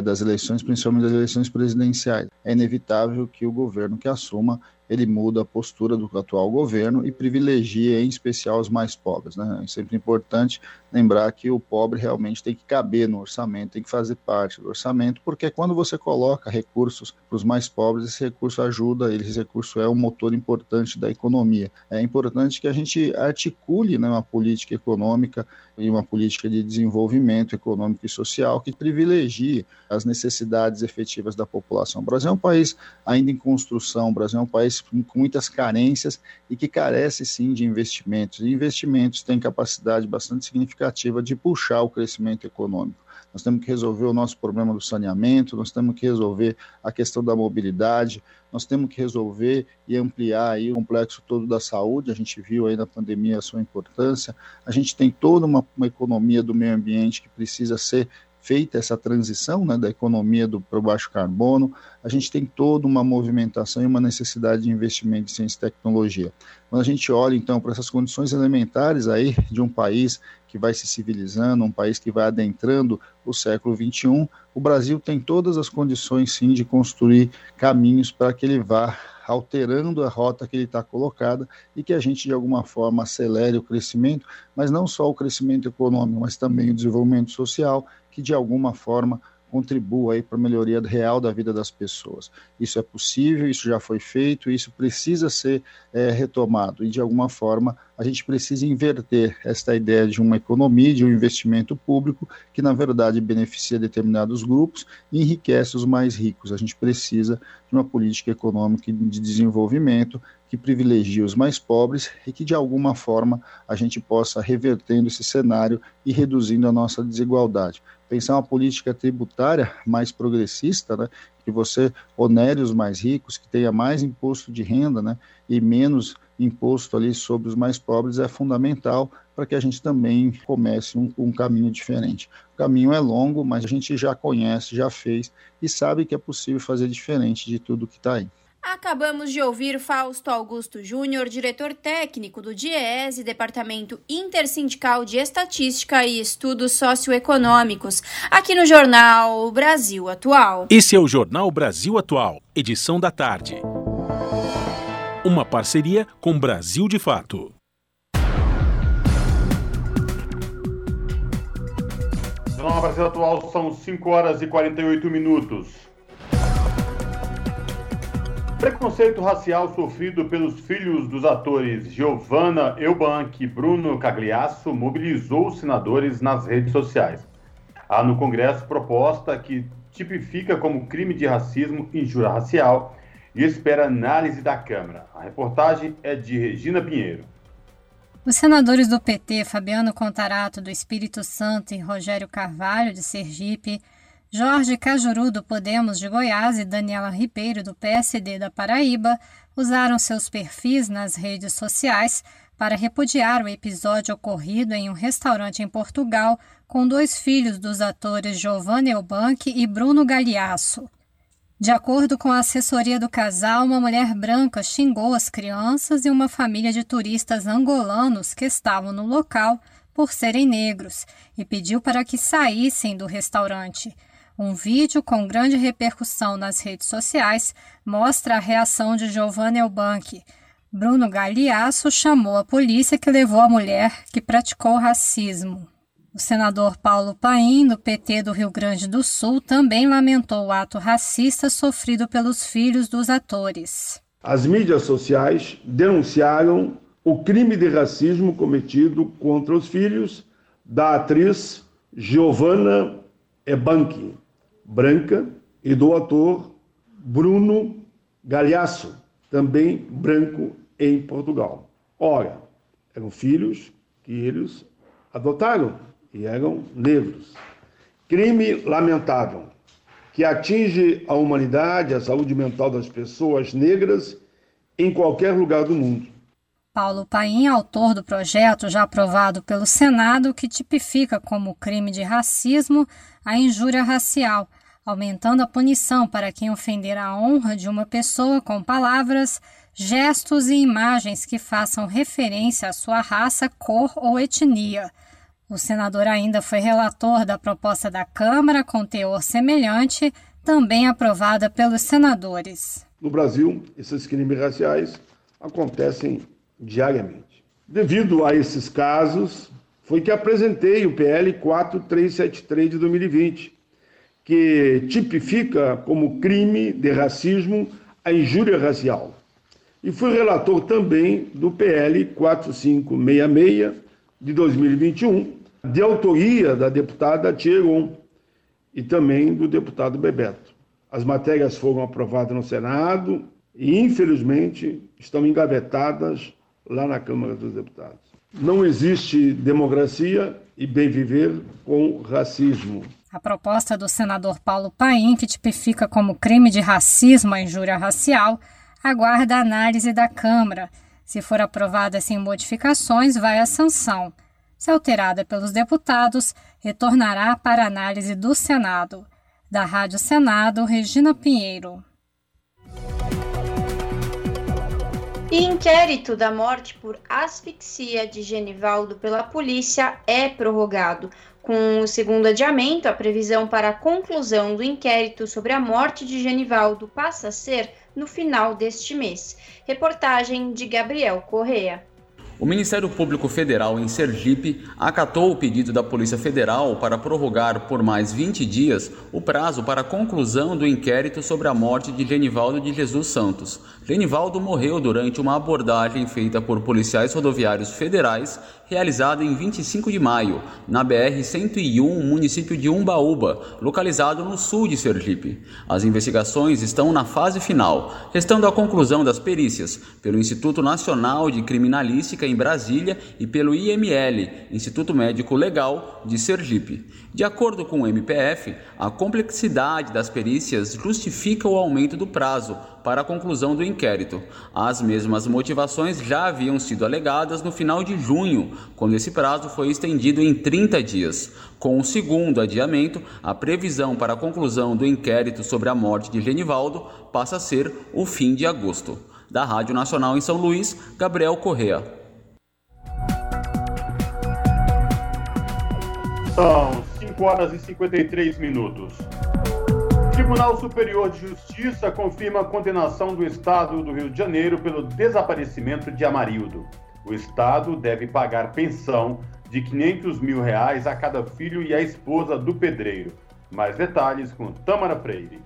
das eleições, principalmente das eleições presidenciais. É inevitável que o governo que assuma ele muda a postura do atual governo e privilegia em especial os mais pobres. Né? É sempre importante lembrar que o pobre realmente tem que caber no orçamento, tem que fazer parte do orçamento, porque quando você coloca recursos para os mais pobres, esse recurso ajuda, esse recurso é um motor importante da economia. É importante que a gente articule né, uma política econômica e uma política de desenvolvimento econômico e social que privilegie as necessidades efetivas da população. O Brasil é um país ainda em construção, o Brasil é um país com muitas carências e que carece sim de investimentos. E investimentos têm capacidade bastante significativa de puxar o crescimento econômico. Nós temos que resolver o nosso problema do saneamento, nós temos que resolver a questão da mobilidade, nós temos que resolver e ampliar aí o complexo todo da saúde, a gente viu aí na pandemia a sua importância, a gente tem toda uma, uma economia do meio ambiente que precisa ser feita essa transição né, da economia do para o baixo carbono, a gente tem toda uma movimentação e uma necessidade de investimento em ciência e tecnologia. Quando a gente olha, então, para essas condições elementares aí de um país que vai se civilizando, um país que vai adentrando o século XXI, o Brasil tem todas as condições, sim, de construir caminhos para que ele vá alterando a rota que ele está colocada e que a gente, de alguma forma, acelere o crescimento, mas não só o crescimento econômico, mas também o desenvolvimento social, que de alguma forma contribua aí para a melhoria real da vida das pessoas. Isso é possível, isso já foi feito, isso precisa ser é, retomado e de alguma forma a gente precisa inverter esta ideia de uma economia, de um investimento público que na verdade beneficia determinados grupos e enriquece os mais ricos. A gente precisa de uma política econômica de desenvolvimento que privilegie os mais pobres e que de alguma forma a gente possa revertendo esse cenário e reduzindo a nossa desigualdade pensar uma política tributária mais progressista, né, que você onere os mais ricos, que tenha mais imposto de renda, né, e menos imposto ali sobre os mais pobres é fundamental para que a gente também comece um, um caminho diferente. O caminho é longo, mas a gente já conhece, já fez e sabe que é possível fazer diferente de tudo que está aí. Acabamos de ouvir Fausto Augusto Júnior, diretor técnico do DIEESE, Departamento Intersindical de Estatística e Estudos Socioeconômicos, aqui no Jornal Brasil Atual. Esse é o Jornal Brasil Atual, edição da tarde. Uma parceria com Brasil de Fato. Jornal Brasil Atual são 5 horas e 48 minutos. Preconceito racial sofrido pelos filhos dos atores Giovanna Eubank e Bruno Cagliasso mobilizou os senadores nas redes sociais. Há no Congresso proposta que tipifica como crime de racismo injúria racial e espera análise da Câmara. A reportagem é de Regina Pinheiro. Os senadores do PT, Fabiano Contarato, do Espírito Santo, e Rogério Carvalho, de Sergipe, Jorge Cajuru, do Podemos de Goiás, e Daniela Ribeiro, do PSD da Paraíba, usaram seus perfis nas redes sociais para repudiar o episódio ocorrido em um restaurante em Portugal com dois filhos dos atores Giovanni Elbank e Bruno Galhaço. De acordo com a assessoria do casal, uma mulher branca xingou as crianças e uma família de turistas angolanos que estavam no local por serem negros e pediu para que saíssem do restaurante. Um vídeo com grande repercussão nas redes sociais mostra a reação de Giovanna Elbank. Bruno Galeasso chamou a polícia que levou a mulher que praticou racismo. O senador Paulo Paim, do PT do Rio Grande do Sul, também lamentou o ato racista sofrido pelos filhos dos atores. As mídias sociais denunciaram o crime de racismo cometido contra os filhos da atriz Giovanna Ebanchi, branca, e do ator Bruno Galhaço, também branco em Portugal. Ora, eram filhos que eles adotaram e eram negros. Crime lamentável que atinge a humanidade, a saúde mental das pessoas negras em qualquer lugar do mundo. Paulo Paim, autor do projeto já aprovado pelo Senado, que tipifica como crime de racismo a injúria racial, aumentando a punição para quem ofender a honra de uma pessoa com palavras, gestos e imagens que façam referência à sua raça, cor ou etnia. O senador ainda foi relator da proposta da Câmara com teor semelhante, também aprovada pelos senadores. No Brasil, esses crimes raciais acontecem diariamente. Devido a esses casos, foi que apresentei o PL 4373 de 2020, que tipifica como crime de racismo a injúria racial. E fui relator também do PL 4566 de 2021, de autoria da deputada Tieron e também do deputado Bebeto. As matérias foram aprovadas no Senado e, infelizmente, estão engavetadas lá na Câmara dos Deputados. Não existe democracia e bem viver com racismo. A proposta do senador Paulo Paim, que tipifica como crime de racismo a injúria racial, aguarda a análise da Câmara. Se for aprovada sem modificações, vai à sanção se alterada pelos deputados, retornará para análise do Senado. Da Rádio Senado, Regina Pinheiro. Inquérito da morte por asfixia de Genivaldo pela polícia é prorrogado. Com o segundo adiamento, a previsão para a conclusão do inquérito sobre a morte de Genivaldo passa a ser no final deste mês. Reportagem de Gabriel Correa. O Ministério Público Federal em Sergipe acatou o pedido da Polícia Federal para prorrogar por mais 20 dias o prazo para a conclusão do inquérito sobre a morte de Genivaldo de Jesus Santos. Genivaldo morreu durante uma abordagem feita por policiais rodoviários federais realizada em 25 de maio, na BR-101, município de Umbaúba, localizado no sul de Sergipe. As investigações estão na fase final, restando a conclusão das perícias pelo Instituto Nacional de Criminalística em Brasília e pelo IML, Instituto Médico Legal de Sergipe. De acordo com o MPF, a complexidade das perícias justifica o aumento do prazo para a conclusão do inquérito. As mesmas motivações já haviam sido alegadas no final de junho, quando esse prazo foi estendido em 30 dias. Com o segundo adiamento, a previsão para a conclusão do inquérito sobre a morte de Genivaldo passa a ser o fim de agosto. Da Rádio Nacional em São Luís, Gabriel Correa. São 5 horas e 53 minutos. Tribunal Superior de Justiça confirma a condenação do Estado do Rio de Janeiro pelo desaparecimento de Amarildo. O Estado deve pagar pensão de 500 mil reais a cada filho e a esposa do pedreiro. Mais detalhes com Tamara Freire.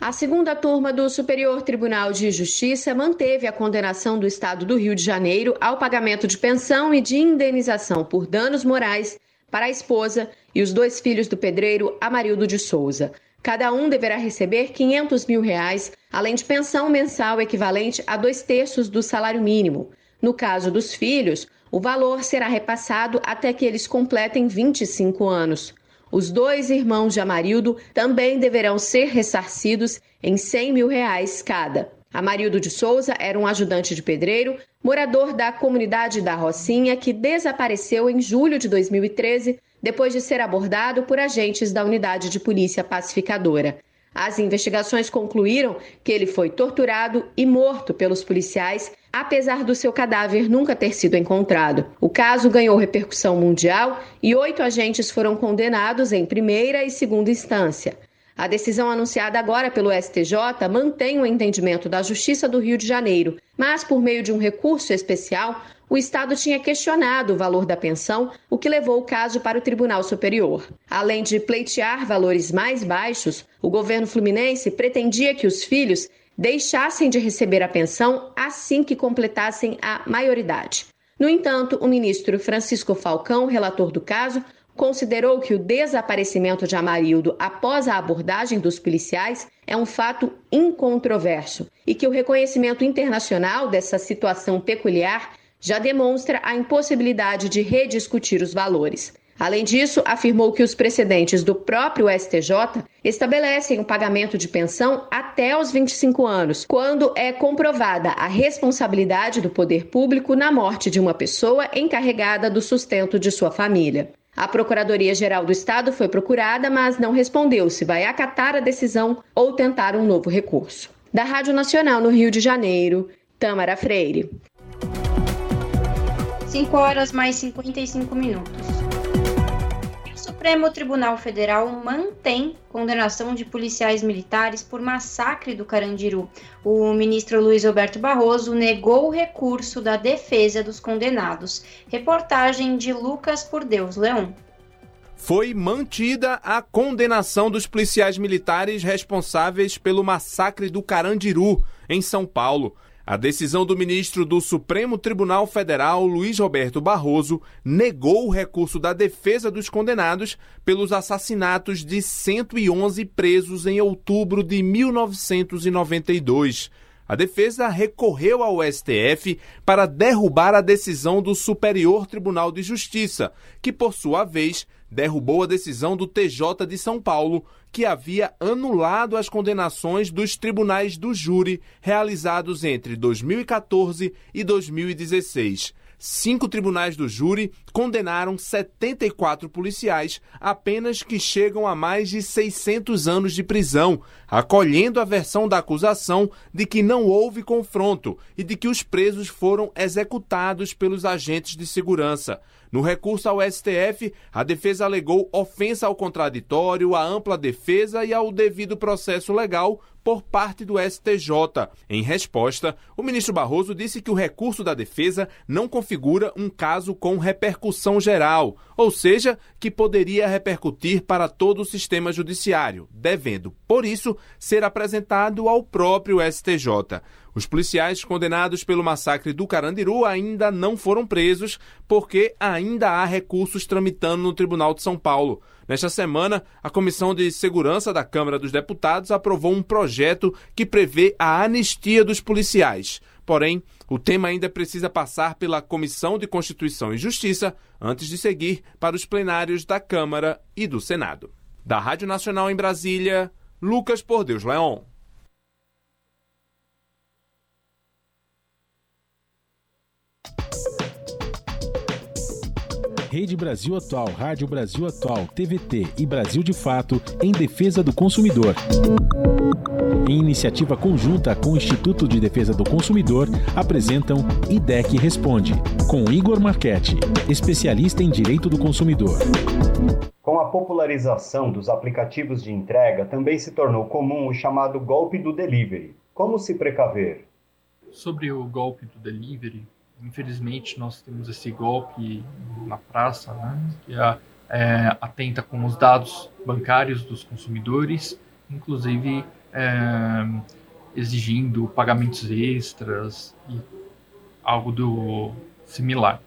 A segunda turma do Superior Tribunal de Justiça manteve a condenação do Estado do Rio de Janeiro ao pagamento de pensão e de indenização por danos morais para a esposa e os dois filhos do pedreiro Amarildo de Souza. Cada um deverá receber 500 mil reais, além de pensão mensal equivalente a dois terços do salário mínimo. No caso dos filhos, o valor será repassado até que eles completem 25 anos. Os dois irmãos de Amarildo também deverão ser ressarcidos em 100 mil reais cada. Amarildo de Souza era um ajudante de pedreiro, morador da comunidade da Rocinha, que desapareceu em julho de 2013 depois de ser abordado por agentes da unidade de polícia pacificadora. As investigações concluíram que ele foi torturado e morto pelos policiais, apesar do seu cadáver nunca ter sido encontrado. O caso ganhou repercussão mundial e oito agentes foram condenados em primeira e segunda instância. A decisão anunciada agora pelo STJ mantém o entendimento da Justiça do Rio de Janeiro, mas por meio de um recurso especial, o Estado tinha questionado o valor da pensão, o que levou o caso para o Tribunal Superior. Além de pleitear valores mais baixos, o governo fluminense pretendia que os filhos deixassem de receber a pensão assim que completassem a maioridade. No entanto, o ministro Francisco Falcão, relator do caso, considerou que o desaparecimento de Amarildo após a abordagem dos policiais é um fato incontroverso e que o reconhecimento internacional dessa situação peculiar já demonstra a impossibilidade de rediscutir os valores. Além disso, afirmou que os precedentes do próprio STJ estabelecem o pagamento de pensão até os 25 anos, quando é comprovada a responsabilidade do poder público na morte de uma pessoa encarregada do sustento de sua família. A Procuradoria-Geral do Estado foi procurada, mas não respondeu se vai acatar a decisão ou tentar um novo recurso. Da Rádio Nacional no Rio de Janeiro, Tamara Freire. 5 horas mais 55 minutos. Supremo Tribunal Federal mantém condenação de policiais militares por massacre do Carandiru. O ministro Luiz Roberto Barroso negou o recurso da defesa dos condenados. Reportagem de Lucas Por Deus Leão foi mantida a condenação dos policiais militares responsáveis pelo massacre do Carandiru, em São Paulo. A decisão do ministro do Supremo Tribunal Federal, Luiz Roberto Barroso, negou o recurso da defesa dos condenados pelos assassinatos de 111 presos em outubro de 1992. A defesa recorreu ao STF para derrubar a decisão do Superior Tribunal de Justiça, que, por sua vez, derrubou a decisão do TJ de São Paulo, que havia anulado as condenações dos tribunais do júri realizados entre 2014 e 2016 cinco tribunais do júri condenaram 74 policiais, apenas que chegam a mais de 600 anos de prisão, acolhendo a versão da acusação de que não houve confronto e de que os presos foram executados pelos agentes de segurança. No recurso ao STF, a defesa alegou ofensa ao contraditório, à ampla defesa e ao devido processo legal por parte do STJ. Em resposta, o ministro Barroso disse que o recurso da defesa não configura um caso com repercussão geral, ou seja, que poderia repercutir para todo o sistema judiciário, devendo, por isso, ser apresentado ao próprio STJ. Os policiais condenados pelo massacre do Carandiru ainda não foram presos, porque ainda há recursos tramitando no Tribunal de São Paulo. Nesta semana, a Comissão de Segurança da Câmara dos Deputados aprovou um projeto que prevê a anistia dos policiais. Porém, o tema ainda precisa passar pela Comissão de Constituição e Justiça antes de seguir para os plenários da Câmara e do Senado. Da Rádio Nacional em Brasília, Lucas Por Deus Leon. Rede Brasil Atual, Rádio Brasil Atual, TVT e Brasil de Fato em defesa do consumidor. Em iniciativa conjunta com o Instituto de Defesa do Consumidor, apresentam IDEC Responde, com Igor Marchetti, especialista em direito do consumidor. Com a popularização dos aplicativos de entrega, também se tornou comum o chamado golpe do delivery. Como se precaver? Sobre o golpe do delivery, infelizmente nós temos esse golpe na praça, né, que é, é, atenta com os dados bancários dos consumidores, inclusive é, exigindo pagamentos extras e algo do similar.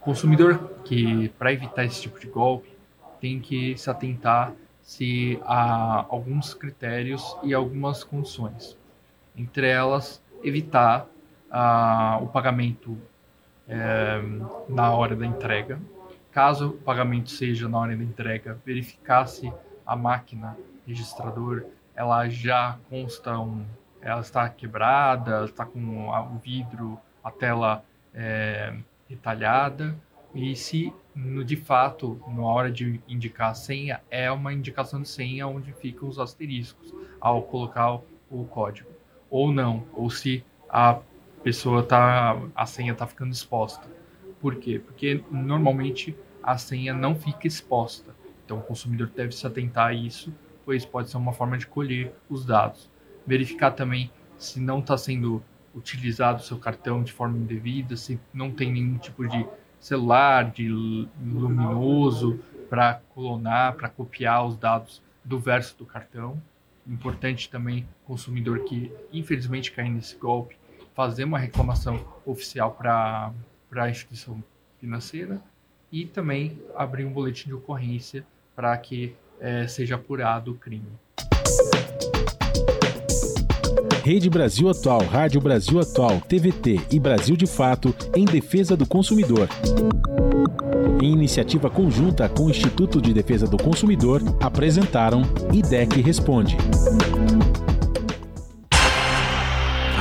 O consumidor que, para evitar esse tipo de golpe, tem que se atentar se há alguns critérios e algumas condições. Entre elas, evitar o pagamento é, na hora da entrega. Caso o pagamento seja na hora da entrega, verificar se a máquina registrador ela já consta um, ela está quebrada, está com o vidro, a tela é, retalhada e se no, de fato na hora de indicar a senha é uma indicação de senha onde ficam os asteriscos ao colocar o código, ou não, ou se a pessoa tá, a senha está ficando exposta. Por quê? Porque normalmente a senha não fica exposta. Então o consumidor deve se atentar a isso, pois pode ser uma forma de colher os dados. Verificar também se não está sendo utilizado o seu cartão de forma indevida, se não tem nenhum tipo de celular, de luminoso para clonar, para copiar os dados do verso do cartão. Importante também consumidor que infelizmente cai nesse golpe fazer uma reclamação oficial para a instituição financeira e também abrir um boletim de ocorrência para que é, seja apurado o crime. Rede Brasil Atual, Rádio Brasil Atual, TVT e Brasil de Fato em defesa do consumidor. Em iniciativa conjunta com o Instituto de Defesa do Consumidor, apresentaram IDEC Responde.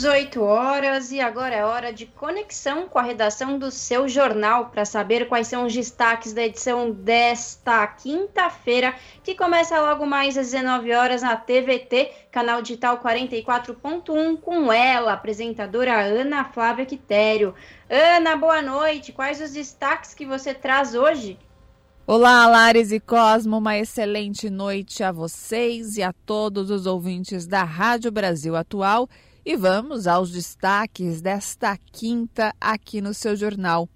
18 horas e agora é hora de conexão com a redação do seu jornal para saber quais são os destaques da edição desta quinta-feira, que começa logo mais às 19 horas na TVT, canal digital 44.1, com ela, apresentadora Ana Flávia Quitério. Ana, boa noite. Quais os destaques que você traz hoje? Olá, Lares e Cosmo, uma excelente noite a vocês e a todos os ouvintes da Rádio Brasil Atual e vamos aos destaques desta quinta aqui no seu jornal.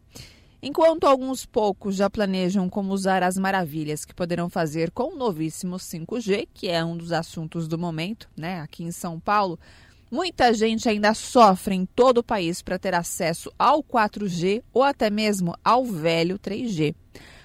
Enquanto alguns poucos já planejam como usar as maravilhas que poderão fazer com o novíssimo 5G, que é um dos assuntos do momento, né, aqui em São Paulo, muita gente ainda sofre em todo o país para ter acesso ao 4G ou até mesmo ao velho 3G.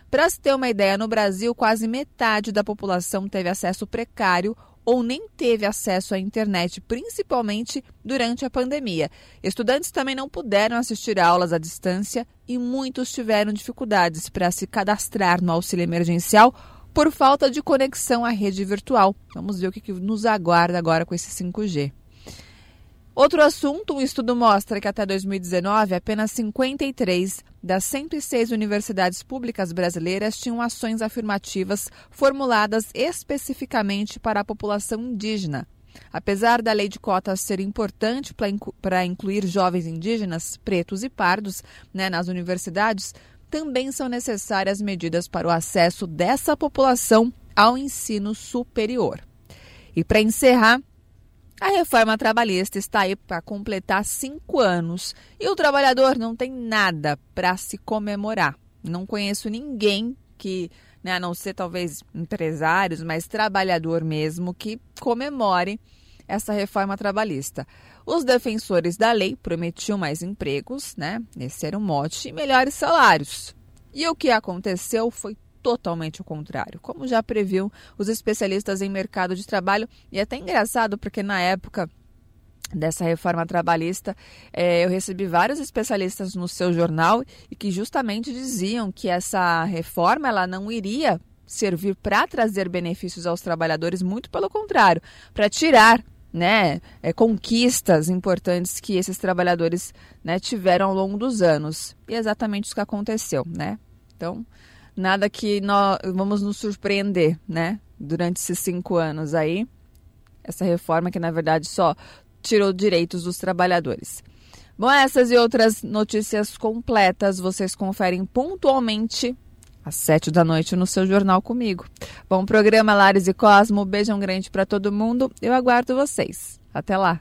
Para se ter uma ideia, no Brasil, quase metade da população teve acesso precário ou nem teve acesso à internet, principalmente durante a pandemia. Estudantes também não puderam assistir aulas à distância e muitos tiveram dificuldades para se cadastrar no auxílio emergencial por falta de conexão à rede virtual. Vamos ver o que nos aguarda agora com esse 5G. Outro assunto, um estudo mostra que até 2019, apenas 53 das 106 universidades públicas brasileiras tinham ações afirmativas formuladas especificamente para a população indígena. Apesar da lei de cotas ser importante para incluir jovens indígenas, pretos e pardos né, nas universidades, também são necessárias medidas para o acesso dessa população ao ensino superior. E para encerrar, a reforma trabalhista está aí para completar cinco anos e o trabalhador não tem nada para se comemorar. Não conheço ninguém que, né, a não ser talvez empresários, mas trabalhador mesmo, que comemore essa reforma trabalhista. Os defensores da lei prometiam mais empregos, né? Esse era o mote, e melhores salários. E o que aconteceu foi totalmente o contrário, como já previu os especialistas em mercado de trabalho. E é até engraçado, porque na época dessa reforma trabalhista, é, eu recebi vários especialistas no seu jornal e que justamente diziam que essa reforma ela não iria servir para trazer benefícios aos trabalhadores, muito pelo contrário, para tirar né, é, conquistas importantes que esses trabalhadores né, tiveram ao longo dos anos. E é exatamente isso que aconteceu, né? Então, nada que nós vamos nos surpreender, né? Durante esses cinco anos aí, essa reforma que na verdade só tirou direitos dos trabalhadores. Bom, essas e outras notícias completas vocês conferem pontualmente às sete da noite no seu jornal comigo. Bom programa Lares e Cosmo, beijão grande para todo mundo. Eu aguardo vocês. Até lá.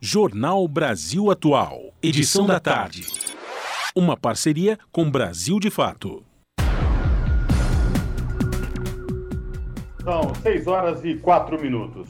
Jornal Brasil Atual, edição da tarde. Uma parceria com Brasil de Fato. São 6 horas e 4 minutos.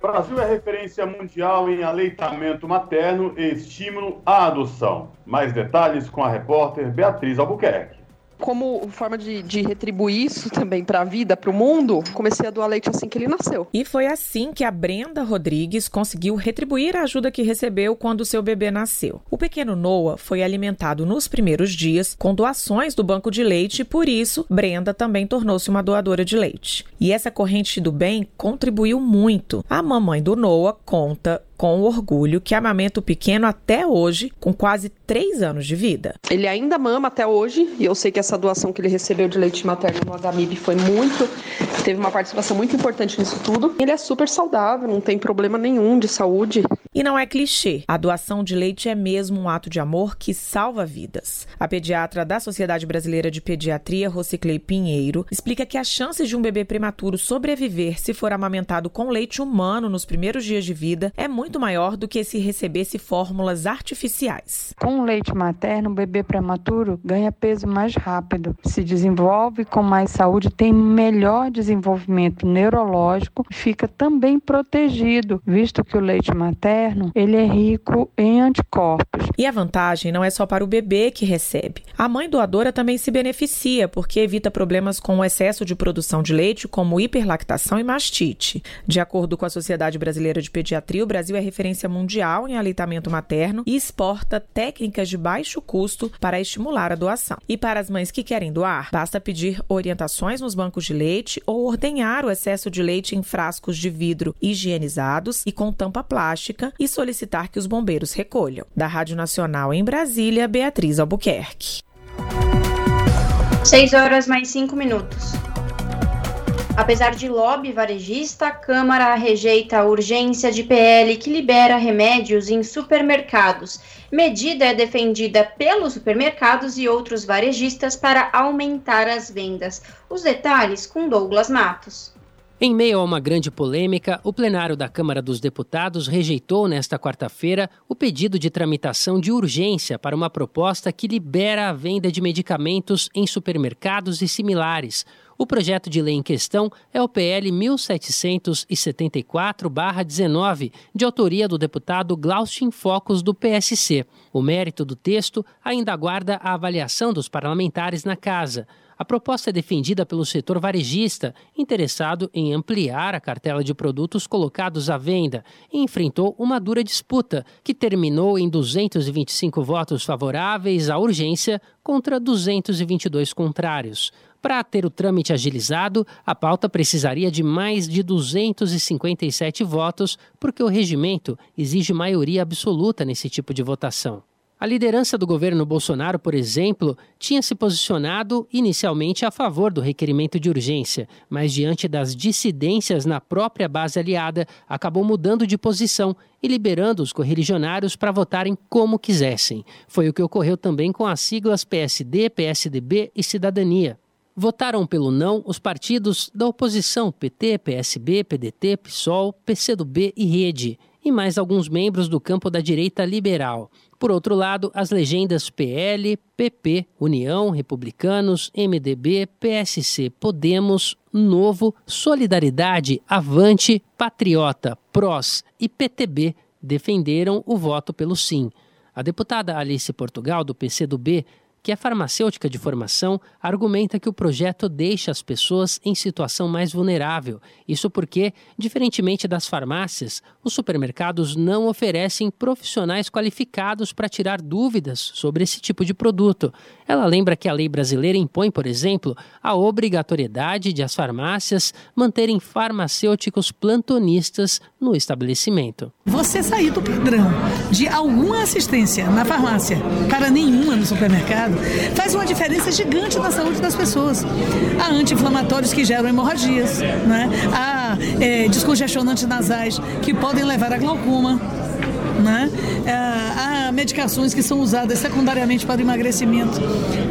Brasil é referência mundial em aleitamento materno e estímulo à adoção. Mais detalhes com a repórter Beatriz Albuquerque como forma de, de retribuir isso também para a vida, para o mundo, comecei a doar leite assim que ele nasceu. E foi assim que a Brenda Rodrigues conseguiu retribuir a ajuda que recebeu quando seu bebê nasceu. O pequeno Noah foi alimentado nos primeiros dias com doações do banco de leite e por isso Brenda também tornou-se uma doadora de leite. E essa corrente do bem contribuiu muito. A mamãe do Noah conta com orgulho que amamenta o pequeno até hoje, com quase três anos de vida. Ele ainda mama até hoje, e eu sei que essa doação que ele recebeu de leite materno no HMIB foi muito, teve uma participação muito importante nisso tudo. Ele é super saudável, não tem problema nenhum de saúde. E não é clichê, a doação de leite é mesmo um ato de amor que salva vidas. A pediatra da Sociedade Brasileira de Pediatria, Rociclei Pinheiro, explica que as chances de um bebê prematuro sobreviver se for amamentado com leite humano nos primeiros dias de vida é muito maior do que se recebesse fórmulas artificiais. Com o leite materno, o bebê prematuro ganha peso mais rápido, se desenvolve com mais saúde, tem melhor desenvolvimento neurológico, fica também protegido, visto que o leite materno ele é rico em anticorpos. E a vantagem não é só para o bebê que recebe. A mãe doadora também se beneficia, porque evita problemas com o excesso de produção de leite, como hiperlactação e mastite. De acordo com a Sociedade Brasileira de Pediatria, o Brasil é referência mundial em aleitamento materno e exporta técnicas de baixo custo para estimular a doação. E para as mães que querem doar, basta pedir orientações nos bancos de leite ou ordenhar o excesso de leite em frascos de vidro higienizados e com tampa plástica e solicitar que os bombeiros recolham. Da Rádio Nacional em Brasília, Beatriz Albuquerque. 6 horas mais 5 minutos. Apesar de lobby varejista, a Câmara rejeita a urgência de PL que libera remédios em supermercados. Medida é defendida pelos supermercados e outros varejistas para aumentar as vendas. Os detalhes com Douglas Matos. Em meio a uma grande polêmica, o plenário da Câmara dos Deputados rejeitou nesta quarta-feira o pedido de tramitação de urgência para uma proposta que libera a venda de medicamentos em supermercados e similares. O projeto de lei em questão é o PL 1774-19, de autoria do deputado Glaustin Focos, do PSC. O mérito do texto ainda aguarda a avaliação dos parlamentares na casa. A proposta é defendida pelo setor varejista, interessado em ampliar a cartela de produtos colocados à venda, e enfrentou uma dura disputa, que terminou em 225 votos favoráveis à urgência contra 222 contrários. Para ter o trâmite agilizado, a pauta precisaria de mais de 257 votos, porque o regimento exige maioria absoluta nesse tipo de votação. A liderança do governo Bolsonaro, por exemplo, tinha se posicionado inicialmente a favor do requerimento de urgência, mas diante das dissidências na própria base aliada, acabou mudando de posição e liberando os correligionários para votarem como quisessem. Foi o que ocorreu também com as siglas PSD, PSDB e Cidadania. Votaram pelo não os partidos da oposição PT, PSB, PDT, PSOL, PCdoB e Rede, e mais alguns membros do campo da direita liberal. Por outro lado, as legendas PL, PP, União, Republicanos, MDB, PSC, Podemos, Novo, Solidariedade, Avante, Patriota, PROS e PTB defenderam o voto pelo sim. A deputada Alice Portugal, do PCdoB, que é farmacêutica de formação, argumenta que o projeto deixa as pessoas em situação mais vulnerável. Isso porque, diferentemente das farmácias, os supermercados não oferecem profissionais qualificados para tirar dúvidas sobre esse tipo de produto. Ela lembra que a lei brasileira impõe, por exemplo, a obrigatoriedade de as farmácias manterem farmacêuticos plantonistas no estabelecimento. Você sair do padrão de alguma assistência na farmácia para nenhuma no supermercado faz uma diferença gigante na saúde das pessoas. Há anti-inflamatórios que geram hemorragias, né? há é, descongestionantes nasais que podem levar a glaucoma. Né? Há medicações que são usadas secundariamente para o emagrecimento,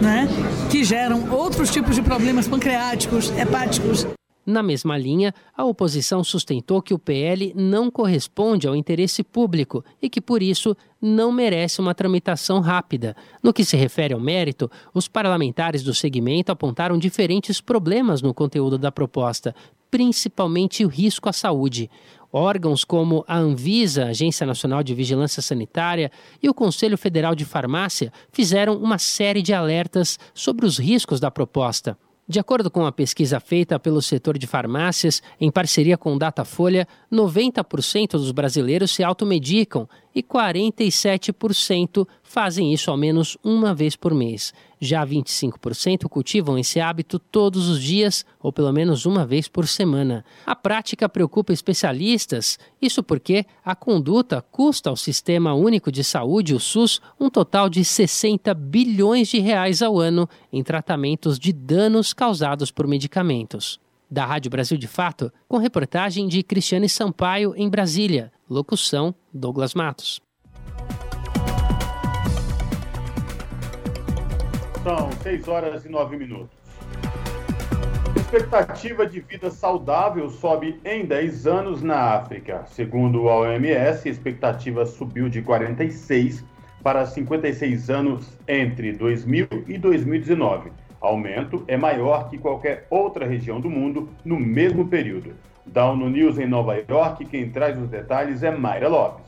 né? que geram outros tipos de problemas pancreáticos, hepáticos. Na mesma linha, a oposição sustentou que o PL não corresponde ao interesse público e que, por isso, não merece uma tramitação rápida. No que se refere ao mérito, os parlamentares do segmento apontaram diferentes problemas no conteúdo da proposta, principalmente o risco à saúde. Órgãos como a Anvisa, Agência Nacional de Vigilância Sanitária, e o Conselho Federal de Farmácia fizeram uma série de alertas sobre os riscos da proposta. De acordo com a pesquisa feita pelo setor de farmácias, em parceria com Datafolha, 90% dos brasileiros se automedicam e 47% fazem isso ao menos uma vez por mês. Já 25% cultivam esse hábito todos os dias ou pelo menos uma vez por semana. A prática preocupa especialistas, isso porque a conduta custa ao Sistema Único de Saúde, o SUS, um total de 60 bilhões de reais ao ano em tratamentos de danos causados por medicamentos. Da Rádio Brasil de Fato, com reportagem de Cristiane Sampaio em Brasília. Locução: Douglas Matos. São 6 horas e 9 minutos. Expectativa de vida saudável sobe em 10 anos na África. Segundo a OMS, a expectativa subiu de 46 para 56 anos entre 2000 e 2019. Aumento é maior que qualquer outra região do mundo no mesmo período. Da ONU News em Nova York, quem traz os detalhes é Mayra Lopes.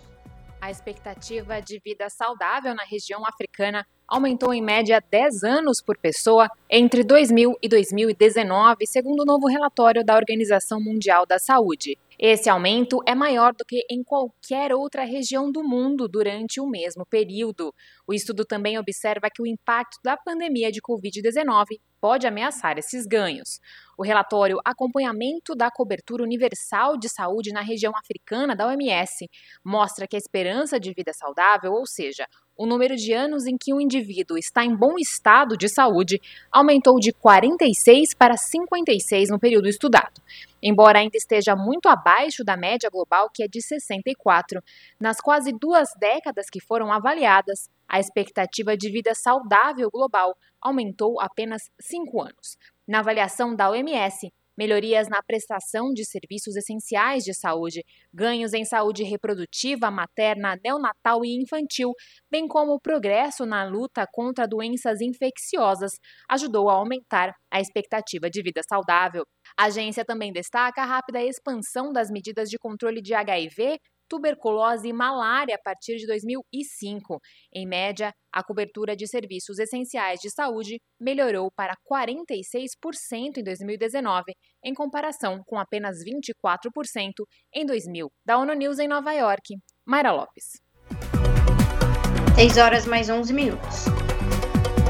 A expectativa de vida saudável na região africana aumentou em média 10 anos por pessoa entre 2000 e 2019, segundo o novo relatório da Organização Mundial da Saúde. Esse aumento é maior do que em qualquer outra região do mundo durante o mesmo período. O estudo também observa que o impacto da pandemia de Covid-19 pode ameaçar esses ganhos. O relatório Acompanhamento da Cobertura Universal de Saúde na Região Africana da OMS mostra que a esperança de vida saudável, ou seja, o número de anos em que o indivíduo está em bom estado de saúde aumentou de 46 para 56 no período estudado. Embora ainda esteja muito abaixo da média global, que é de 64, nas quase duas décadas que foram avaliadas, a expectativa de vida saudável global aumentou apenas 5 anos. Na avaliação da OMS, melhorias na prestação de serviços essenciais de saúde, ganhos em saúde reprodutiva, materna, neonatal e infantil, bem como o progresso na luta contra doenças infecciosas, ajudou a aumentar a expectativa de vida saudável. A agência também destaca a rápida expansão das medidas de controle de HIV, tuberculose e malária a partir de 2005. Em média, a cobertura de serviços essenciais de saúde melhorou para 46% em 2019, em comparação com apenas 24% em 2000. Da ONU News em Nova York, Mayra Lopes. 6 horas mais 11 minutos.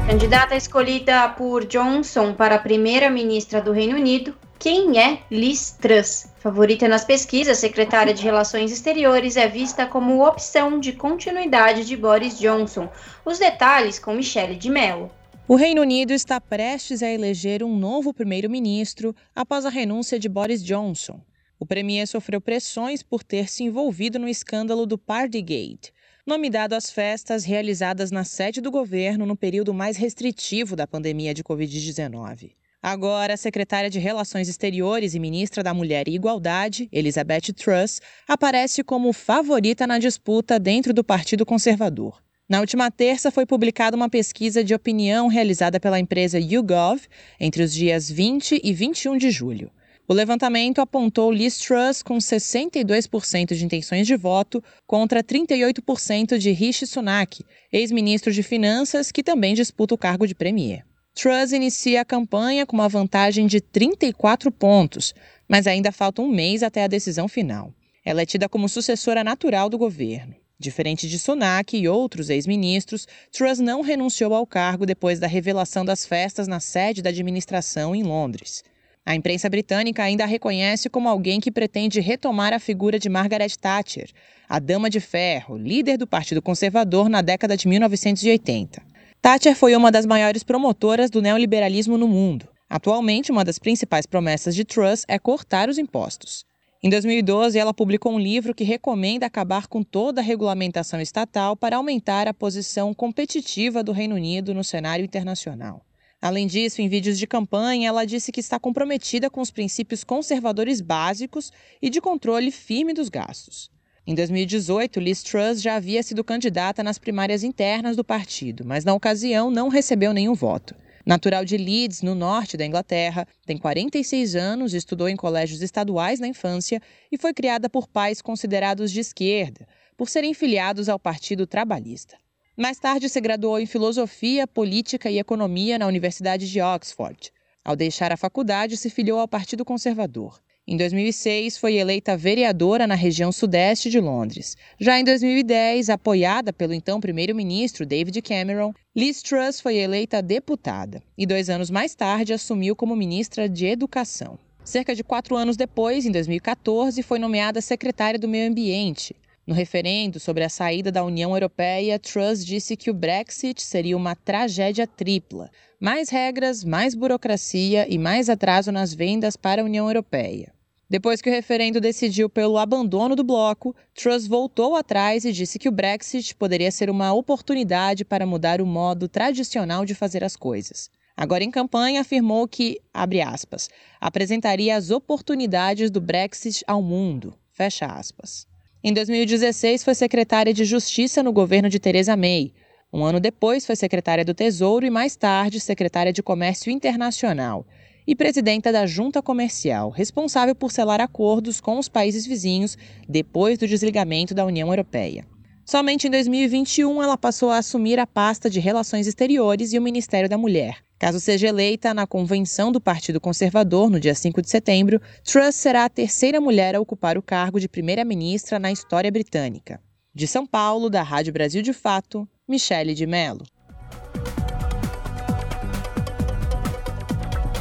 Candidata escolhida por Johnson para primeira-ministra do Reino Unido, quem é Liz Truss? Favorita nas pesquisas, secretária de Relações Exteriores é vista como opção de continuidade de Boris Johnson. Os detalhes com Michele de Mello. O Reino Unido está prestes a eleger um novo primeiro-ministro após a renúncia de Boris Johnson. O premier sofreu pressões por ter se envolvido no escândalo do Partygate, nome dado às festas realizadas na sede do governo no período mais restritivo da pandemia de Covid-19. Agora, a secretária de Relações Exteriores e ministra da Mulher e Igualdade, Elizabeth Truss, aparece como favorita na disputa dentro do Partido Conservador. Na última terça, foi publicada uma pesquisa de opinião realizada pela empresa YouGov entre os dias 20 e 21 de julho. O levantamento apontou Liz Truss com 62% de intenções de voto contra 38% de Rishi Sunak, ex-ministro de Finanças, que também disputa o cargo de premier. Truss inicia a campanha com uma vantagem de 34 pontos, mas ainda falta um mês até a decisão final. Ela é tida como sucessora natural do governo. Diferente de Sunak e outros ex-ministros, Truss não renunciou ao cargo depois da revelação das festas na sede da administração em Londres. A imprensa britânica ainda a reconhece como alguém que pretende retomar a figura de Margaret Thatcher, a Dama de Ferro, líder do Partido Conservador na década de 1980. Thatcher foi uma das maiores promotoras do neoliberalismo no mundo. Atualmente, uma das principais promessas de Truss é cortar os impostos. Em 2012, ela publicou um livro que recomenda acabar com toda a regulamentação estatal para aumentar a posição competitiva do Reino Unido no cenário internacional. Além disso, em vídeos de campanha, ela disse que está comprometida com os princípios conservadores básicos e de controle firme dos gastos. Em 2018, Liz Truss já havia sido candidata nas primárias internas do partido, mas na ocasião não recebeu nenhum voto. Natural de Leeds, no norte da Inglaterra, tem 46 anos, estudou em colégios estaduais na infância e foi criada por pais considerados de esquerda, por serem filiados ao Partido Trabalhista. Mais tarde se graduou em Filosofia, Política e Economia na Universidade de Oxford. Ao deixar a faculdade, se filiou ao Partido Conservador. Em 2006, foi eleita vereadora na região sudeste de Londres. Já em 2010, apoiada pelo então primeiro-ministro David Cameron, Liz Truss foi eleita deputada e dois anos mais tarde assumiu como ministra de Educação. Cerca de quatro anos depois, em 2014, foi nomeada secretária do Meio Ambiente. No referendo sobre a saída da União Europeia, Truss disse que o Brexit seria uma tragédia tripla: mais regras, mais burocracia e mais atraso nas vendas para a União Europeia. Depois que o referendo decidiu pelo abandono do bloco, Truss voltou atrás e disse que o Brexit poderia ser uma oportunidade para mudar o modo tradicional de fazer as coisas. Agora, em campanha, afirmou que, abre aspas, apresentaria as oportunidades do Brexit ao mundo, fecha aspas. Em 2016, foi secretária de Justiça no governo de Theresa May. Um ano depois, foi secretária do Tesouro e, mais tarde, secretária de Comércio Internacional e presidenta da Junta Comercial, responsável por selar acordos com os países vizinhos depois do desligamento da União Europeia. Somente em 2021 ela passou a assumir a pasta de Relações Exteriores e o Ministério da Mulher. Caso seja eleita na convenção do Partido Conservador no dia 5 de setembro, Truss será a terceira mulher a ocupar o cargo de primeira-ministra na história britânica. De São Paulo, da Rádio Brasil de Fato, Michele de Mello.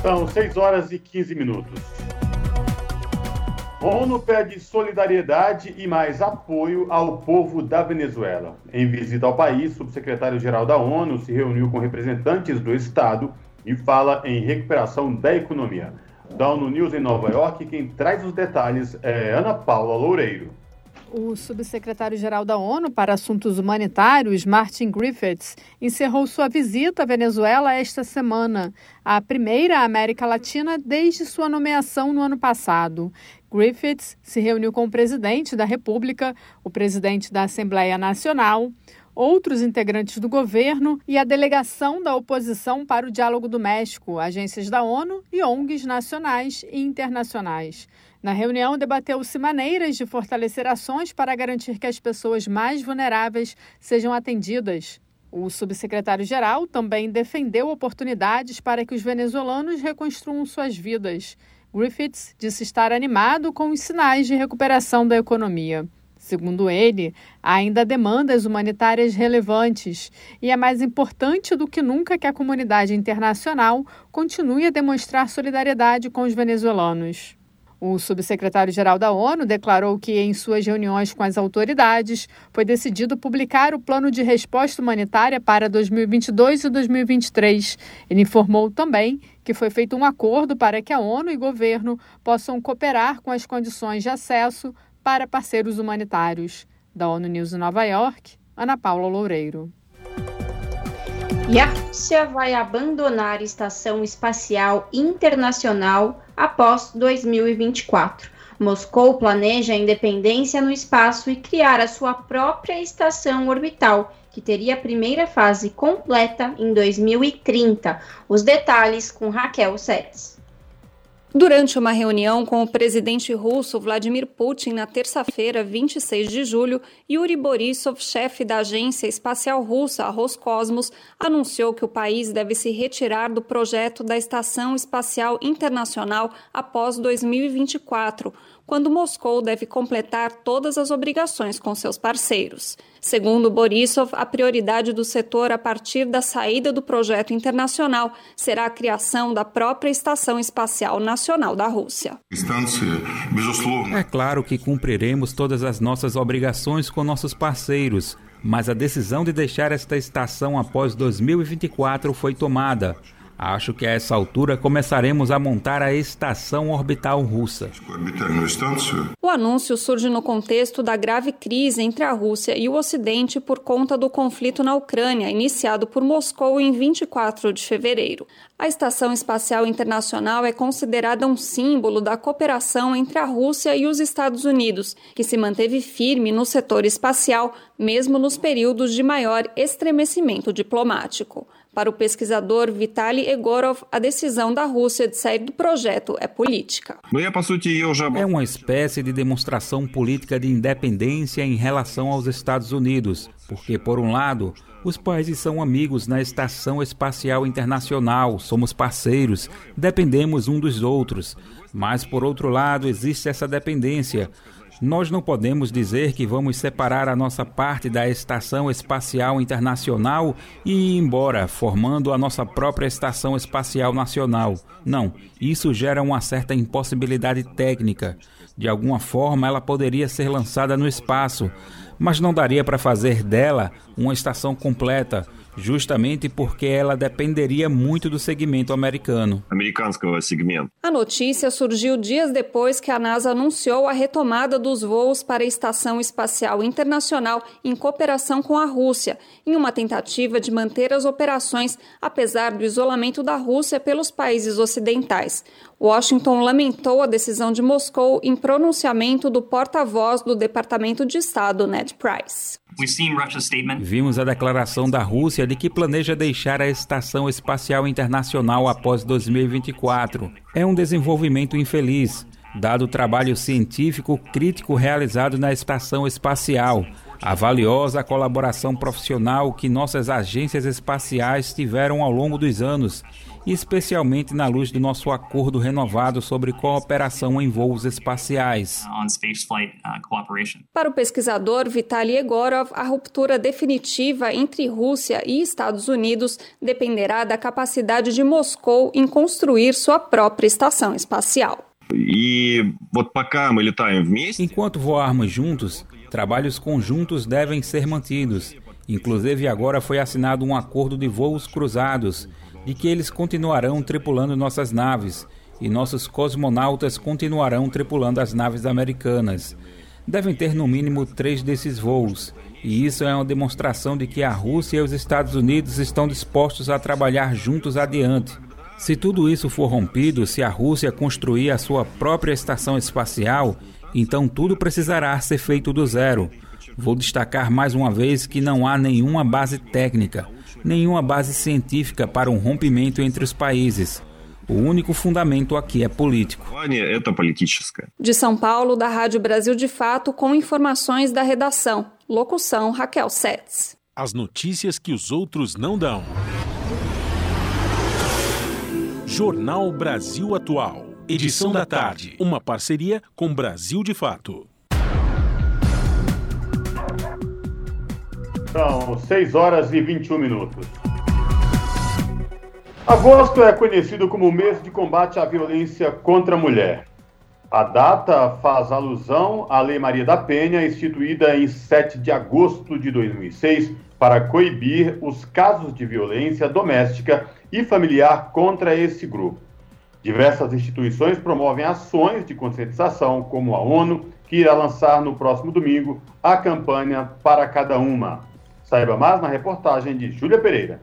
São 6 horas e 15 minutos. ONU pede solidariedade e mais apoio ao povo da Venezuela. Em visita ao país, o subsecretário-geral da ONU se reuniu com representantes do Estado e fala em recuperação da economia. Da ONU News em Nova York, quem traz os detalhes é Ana Paula Loureiro. O subsecretário-geral da ONU para Assuntos Humanitários, Martin Griffiths, encerrou sua visita à Venezuela esta semana, a primeira América Latina desde sua nomeação no ano passado. Griffiths se reuniu com o presidente da República, o presidente da Assembleia Nacional, outros integrantes do governo e a delegação da oposição para o Diálogo do México, agências da ONU e ONGs nacionais e internacionais. Na reunião, debateu-se maneiras de fortalecer ações para garantir que as pessoas mais vulneráveis sejam atendidas. O subsecretário-geral também defendeu oportunidades para que os venezuelanos reconstruam suas vidas. Griffiths disse estar animado com os sinais de recuperação da economia. Segundo ele, há ainda demandas humanitárias relevantes e é mais importante do que nunca que a comunidade internacional continue a demonstrar solidariedade com os venezuelanos. O subsecretário-geral da ONU declarou que, em suas reuniões com as autoridades, foi decidido publicar o plano de resposta humanitária para 2022 e 2023. Ele informou também que foi feito um acordo para que a ONU e governo possam cooperar com as condições de acesso para parceiros humanitários. Da ONU News em Nova York, Ana Paula Loureiro. E a Rússia vai abandonar a Estação Espacial Internacional após 2024. Moscou planeja a independência no espaço e criar a sua própria estação orbital, que teria a primeira fase completa em 2030. Os detalhes com Raquel Seres. Durante uma reunião com o presidente russo Vladimir Putin na terça-feira, 26 de julho, Yuri Borisov, chefe da agência espacial russa Roscosmos, anunciou que o país deve se retirar do projeto da Estação Espacial Internacional após 2024, quando Moscou deve completar todas as obrigações com seus parceiros. Segundo Borisov, a prioridade do setor a partir da saída do projeto internacional será a criação da própria Estação Espacial Nacional da Rússia. É claro que cumpriremos todas as nossas obrigações com nossos parceiros, mas a decisão de deixar esta estação após 2024 foi tomada. Acho que a essa altura começaremos a montar a estação orbital russa. O anúncio surge no contexto da grave crise entre a Rússia e o Ocidente por conta do conflito na Ucrânia, iniciado por Moscou em 24 de fevereiro. A Estação Espacial Internacional é considerada um símbolo da cooperação entre a Rússia e os Estados Unidos, que se manteve firme no setor espacial, mesmo nos períodos de maior estremecimento diplomático. Para o pesquisador Vitaly Egorov, a decisão da Rússia de sair do projeto é política. É uma espécie de demonstração política de independência em relação aos Estados Unidos, porque, por um lado, os países são amigos na Estação Espacial Internacional, somos parceiros, dependemos um dos outros. Mas, por outro lado, existe essa dependência. Nós não podemos dizer que vamos separar a nossa parte da Estação Espacial Internacional e ir embora, formando a nossa própria Estação Espacial Nacional. Não, isso gera uma certa impossibilidade técnica. De alguma forma, ela poderia ser lançada no espaço, mas não daria para fazer dela uma estação completa justamente porque ela dependeria muito do segmento americano. A notícia surgiu dias depois que a NASA anunciou a retomada dos voos para a Estação Espacial Internacional em cooperação com a Rússia, em uma tentativa de manter as operações apesar do isolamento da Rússia pelos países ocidentais. Washington lamentou a decisão de Moscou em pronunciamento do porta-voz do Departamento de Estado, Ned Price. Vimos a declaração da Rússia de que planeja deixar a Estação Espacial Internacional após 2024. É um desenvolvimento infeliz, dado o trabalho científico crítico realizado na estação espacial, a valiosa colaboração profissional que nossas agências espaciais tiveram ao longo dos anos especialmente na luz do nosso acordo renovado sobre cooperação em voos espaciais. Uh, Para o pesquisador Vitaly Egorov, a ruptura definitiva entre Rússia e Estados Unidos dependerá da capacidade de Moscou em construir sua própria estação espacial. Enquanto voarmos juntos, trabalhos conjuntos devem ser mantidos. Inclusive, agora foi assinado um acordo de voos cruzados de que eles continuarão tripulando nossas naves e nossos cosmonautas continuarão tripulando as naves americanas. Devem ter no mínimo três desses voos, e isso é uma demonstração de que a Rússia e os Estados Unidos estão dispostos a trabalhar juntos adiante. Se tudo isso for rompido, se a Rússia construir a sua própria estação espacial, então tudo precisará ser feito do zero. Vou destacar mais uma vez que não há nenhuma base técnica nenhuma base científica para um rompimento entre os países. O único fundamento aqui é político. De São Paulo, da Rádio Brasil de Fato, com informações da redação. Locução Raquel Setz. As notícias que os outros não dão. Jornal Brasil Atual. Edição da tarde. Uma parceria com Brasil de Fato. São 6 horas e 21 minutos. Agosto é conhecido como mês de combate à violência contra a mulher. A data faz alusão à Lei Maria da Penha, instituída em 7 de agosto de 2006, para coibir os casos de violência doméstica e familiar contra esse grupo. Diversas instituições promovem ações de conscientização, como a ONU, que irá lançar no próximo domingo a campanha Para Cada Uma. Saiba mais na reportagem de Júlia Pereira.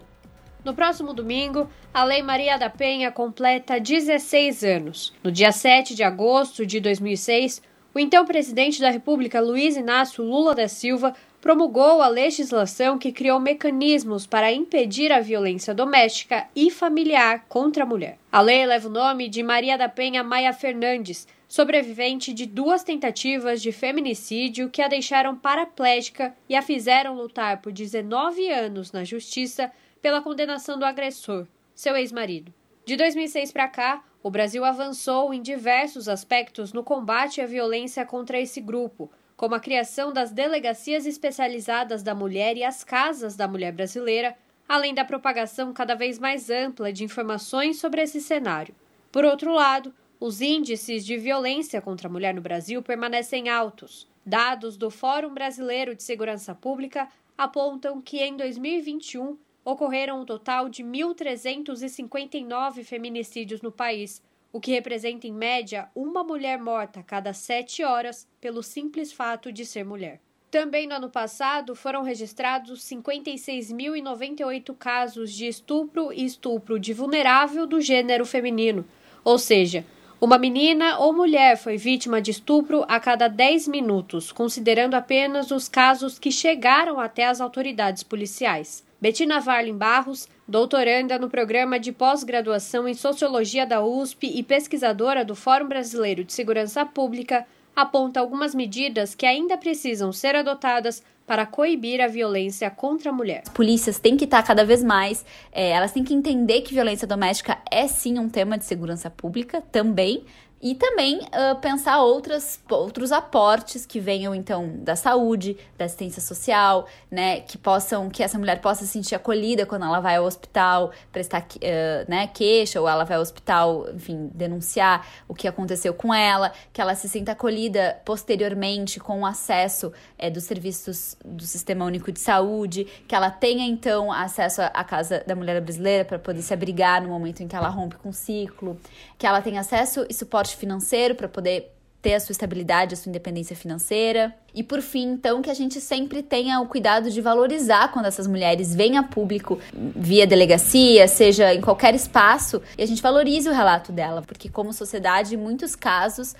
No próximo domingo, a Lei Maria da Penha completa 16 anos. No dia 7 de agosto de 2006, o então presidente da República, Luiz Inácio Lula da Silva, promulgou a legislação que criou mecanismos para impedir a violência doméstica e familiar contra a mulher. A lei leva o nome de Maria da Penha Maia Fernandes, sobrevivente de duas tentativas de feminicídio que a deixaram paraplégica e a fizeram lutar por 19 anos na justiça pela condenação do agressor, seu ex-marido. De 2006 para cá, o Brasil avançou em diversos aspectos no combate à violência contra esse grupo, como a criação das delegacias especializadas da mulher e as casas da mulher brasileira, além da propagação cada vez mais ampla de informações sobre esse cenário. Por outro lado, os índices de violência contra a mulher no Brasil permanecem altos. Dados do Fórum Brasileiro de Segurança Pública apontam que em 2021 ocorreram um total de 1.359 feminicídios no país, o que representa em média uma mulher morta a cada sete horas pelo simples fato de ser mulher. Também no ano passado foram registrados 56.098 casos de estupro e estupro de vulnerável do gênero feminino, ou seja, uma menina ou mulher foi vítima de estupro a cada 10 minutos, considerando apenas os casos que chegaram até as autoridades policiais. Betina Varlin Barros, doutoranda no programa de pós-graduação em Sociologia da USP e pesquisadora do Fórum Brasileiro de Segurança Pública, aponta algumas medidas que ainda precisam ser adotadas para coibir a violência contra a mulher. As polícias têm que estar cada vez mais, é, elas têm que entender que violência doméstica é sim um tema de segurança pública também, e também uh, pensar outras, outros aportes que venham então da saúde, da assistência social, né, que possam que essa mulher possa se sentir acolhida quando ela vai ao hospital prestar uh, né, queixa ou ela vai ao hospital, enfim, denunciar o que aconteceu com ela, que ela se sinta acolhida posteriormente com o acesso é, dos serviços do Sistema Único de Saúde, que ela tenha então acesso à casa da mulher brasileira para poder se abrigar no momento em que ela rompe com o ciclo, que ela tenha acesso e suporte financeiro para poder ter a sua estabilidade, a sua independência financeira. E por fim, então, que a gente sempre tenha o cuidado de valorizar quando essas mulheres vêm a público via delegacia, seja em qualquer espaço, e a gente valorize o relato dela, porque como sociedade, em muitos casos,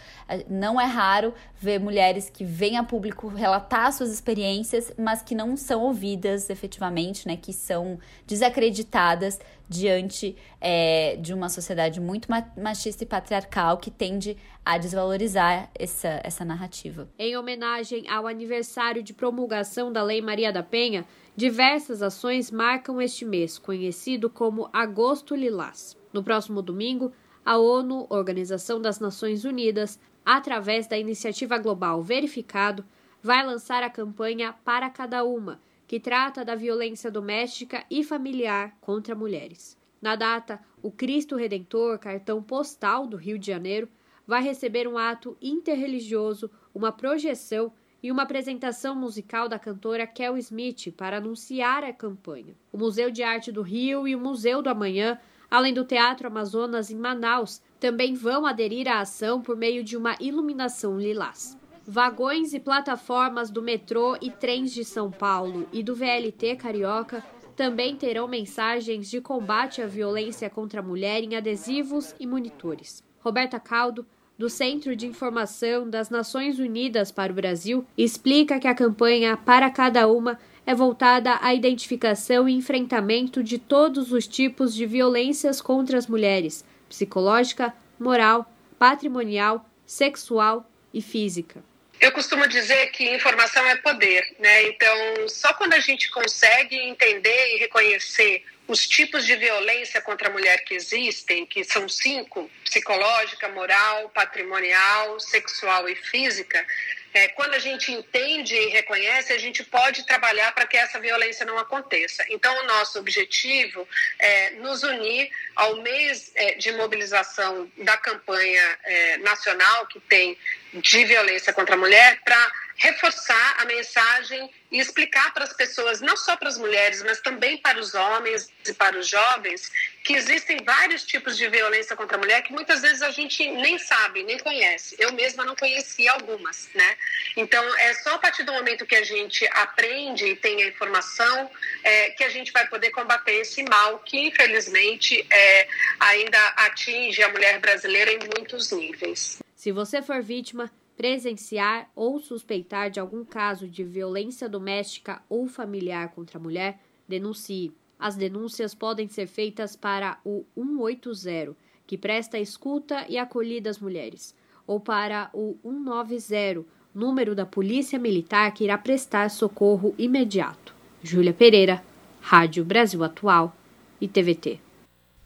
não é raro ver mulheres que vêm a público relatar suas experiências, mas que não são ouvidas efetivamente, né, que são desacreditadas diante é, de uma sociedade muito machista e patriarcal que tende a desvalorizar essa, essa narrativa. Em homenagem ao aniversário de promulgação da Lei Maria da Penha, diversas ações marcam este mês, conhecido como Agosto Lilás. No próximo domingo, a ONU, Organização das Nações Unidas, através da iniciativa global Verificado, vai lançar a campanha Para Cada Uma, que trata da violência doméstica e familiar contra mulheres. Na data, o Cristo Redentor, cartão postal do Rio de Janeiro, vai receber um ato interreligioso, uma projeção e uma apresentação musical da cantora Kel Smith para anunciar a campanha. O Museu de Arte do Rio e o Museu do Amanhã, além do Teatro Amazonas em Manaus, também vão aderir à ação por meio de uma iluminação lilás. Vagões e plataformas do metrô e trens de São Paulo e do VLT Carioca também terão mensagens de combate à violência contra a mulher em adesivos e monitores. Roberta Caldo, do Centro de Informação das Nações Unidas para o Brasil, explica que a campanha Para Cada Uma é voltada à identificação e enfrentamento de todos os tipos de violências contra as mulheres, psicológica, moral, patrimonial, sexual e física. Eu costumo dizer que informação é poder, né? Então, só quando a gente consegue entender e reconhecer os tipos de violência contra a mulher que existem, que são cinco: psicológica, moral, patrimonial, sexual e física. É, quando a gente entende e reconhece, a gente pode trabalhar para que essa violência não aconteça. Então, o nosso objetivo é nos unir ao mês é, de mobilização da campanha é, nacional que tem de violência contra a mulher para reforçar a mensagem e explicar para as pessoas, não só para as mulheres, mas também para os homens e para os jovens, que existem vários tipos de violência contra a mulher que muitas vezes a gente nem sabe, nem conhece. Eu mesma não conhecia algumas, né? Então, é só a partir do momento que a gente aprende e tem a informação é, que a gente vai poder combater esse mal que, infelizmente, é, ainda atinge a mulher brasileira em muitos níveis. Se você for vítima, presenciar ou suspeitar de algum caso de violência doméstica ou familiar contra a mulher, denuncie. As denúncias podem ser feitas para o 180, que presta escuta e acolhida às mulheres, ou para o 190, número da Polícia Militar que irá prestar socorro imediato. Júlia Pereira, Rádio Brasil Atual e TVT.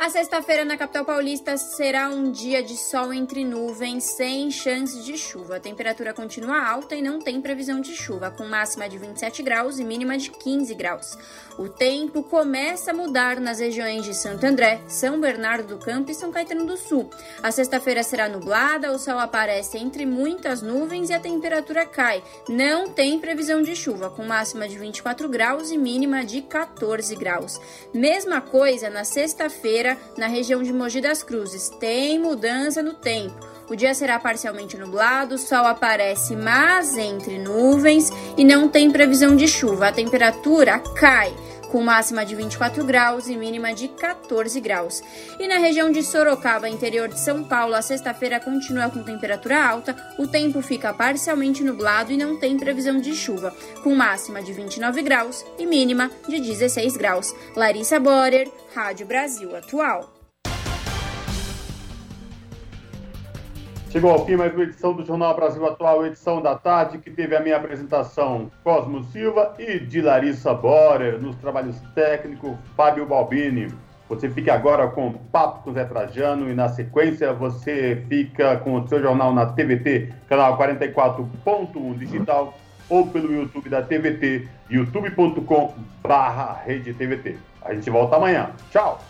A sexta-feira na capital paulista será um dia de sol entre nuvens, sem chance de chuva. A temperatura continua alta e não tem previsão de chuva, com máxima de 27 graus e mínima de 15 graus. O tempo começa a mudar nas regiões de Santo André, São Bernardo do Campo e São Caetano do Sul. A sexta-feira será nublada, o sol aparece entre muitas nuvens e a temperatura cai. Não tem previsão de chuva, com máxima de 24 graus e mínima de 14 graus. Mesma coisa na sexta-feira na região de Mogi das Cruzes. Tem mudança no tempo. O dia será parcialmente nublado, o sol aparece, mas entre nuvens e não tem previsão de chuva. A temperatura cai com máxima de 24 graus e mínima de 14 graus. E na região de Sorocaba, interior de São Paulo, a sexta-feira continua com temperatura alta, o tempo fica parcialmente nublado e não tem previsão de chuva, com máxima de 29 graus e mínima de 16 graus. Larissa Borer, Rádio Brasil Atual. Chegou ao fim mais uma edição do Jornal Brasil Atual, edição da tarde, que teve a minha apresentação Cosmo Silva e de Larissa Borer, nos trabalhos técnicos Fábio Balbini. Você fica agora com Papo com Zé Trajano e na sequência você fica com o seu jornal na TVT, canal 44.1 digital ou pelo YouTube da TVT, youtube.com barra rede TVT. A gente volta amanhã. Tchau!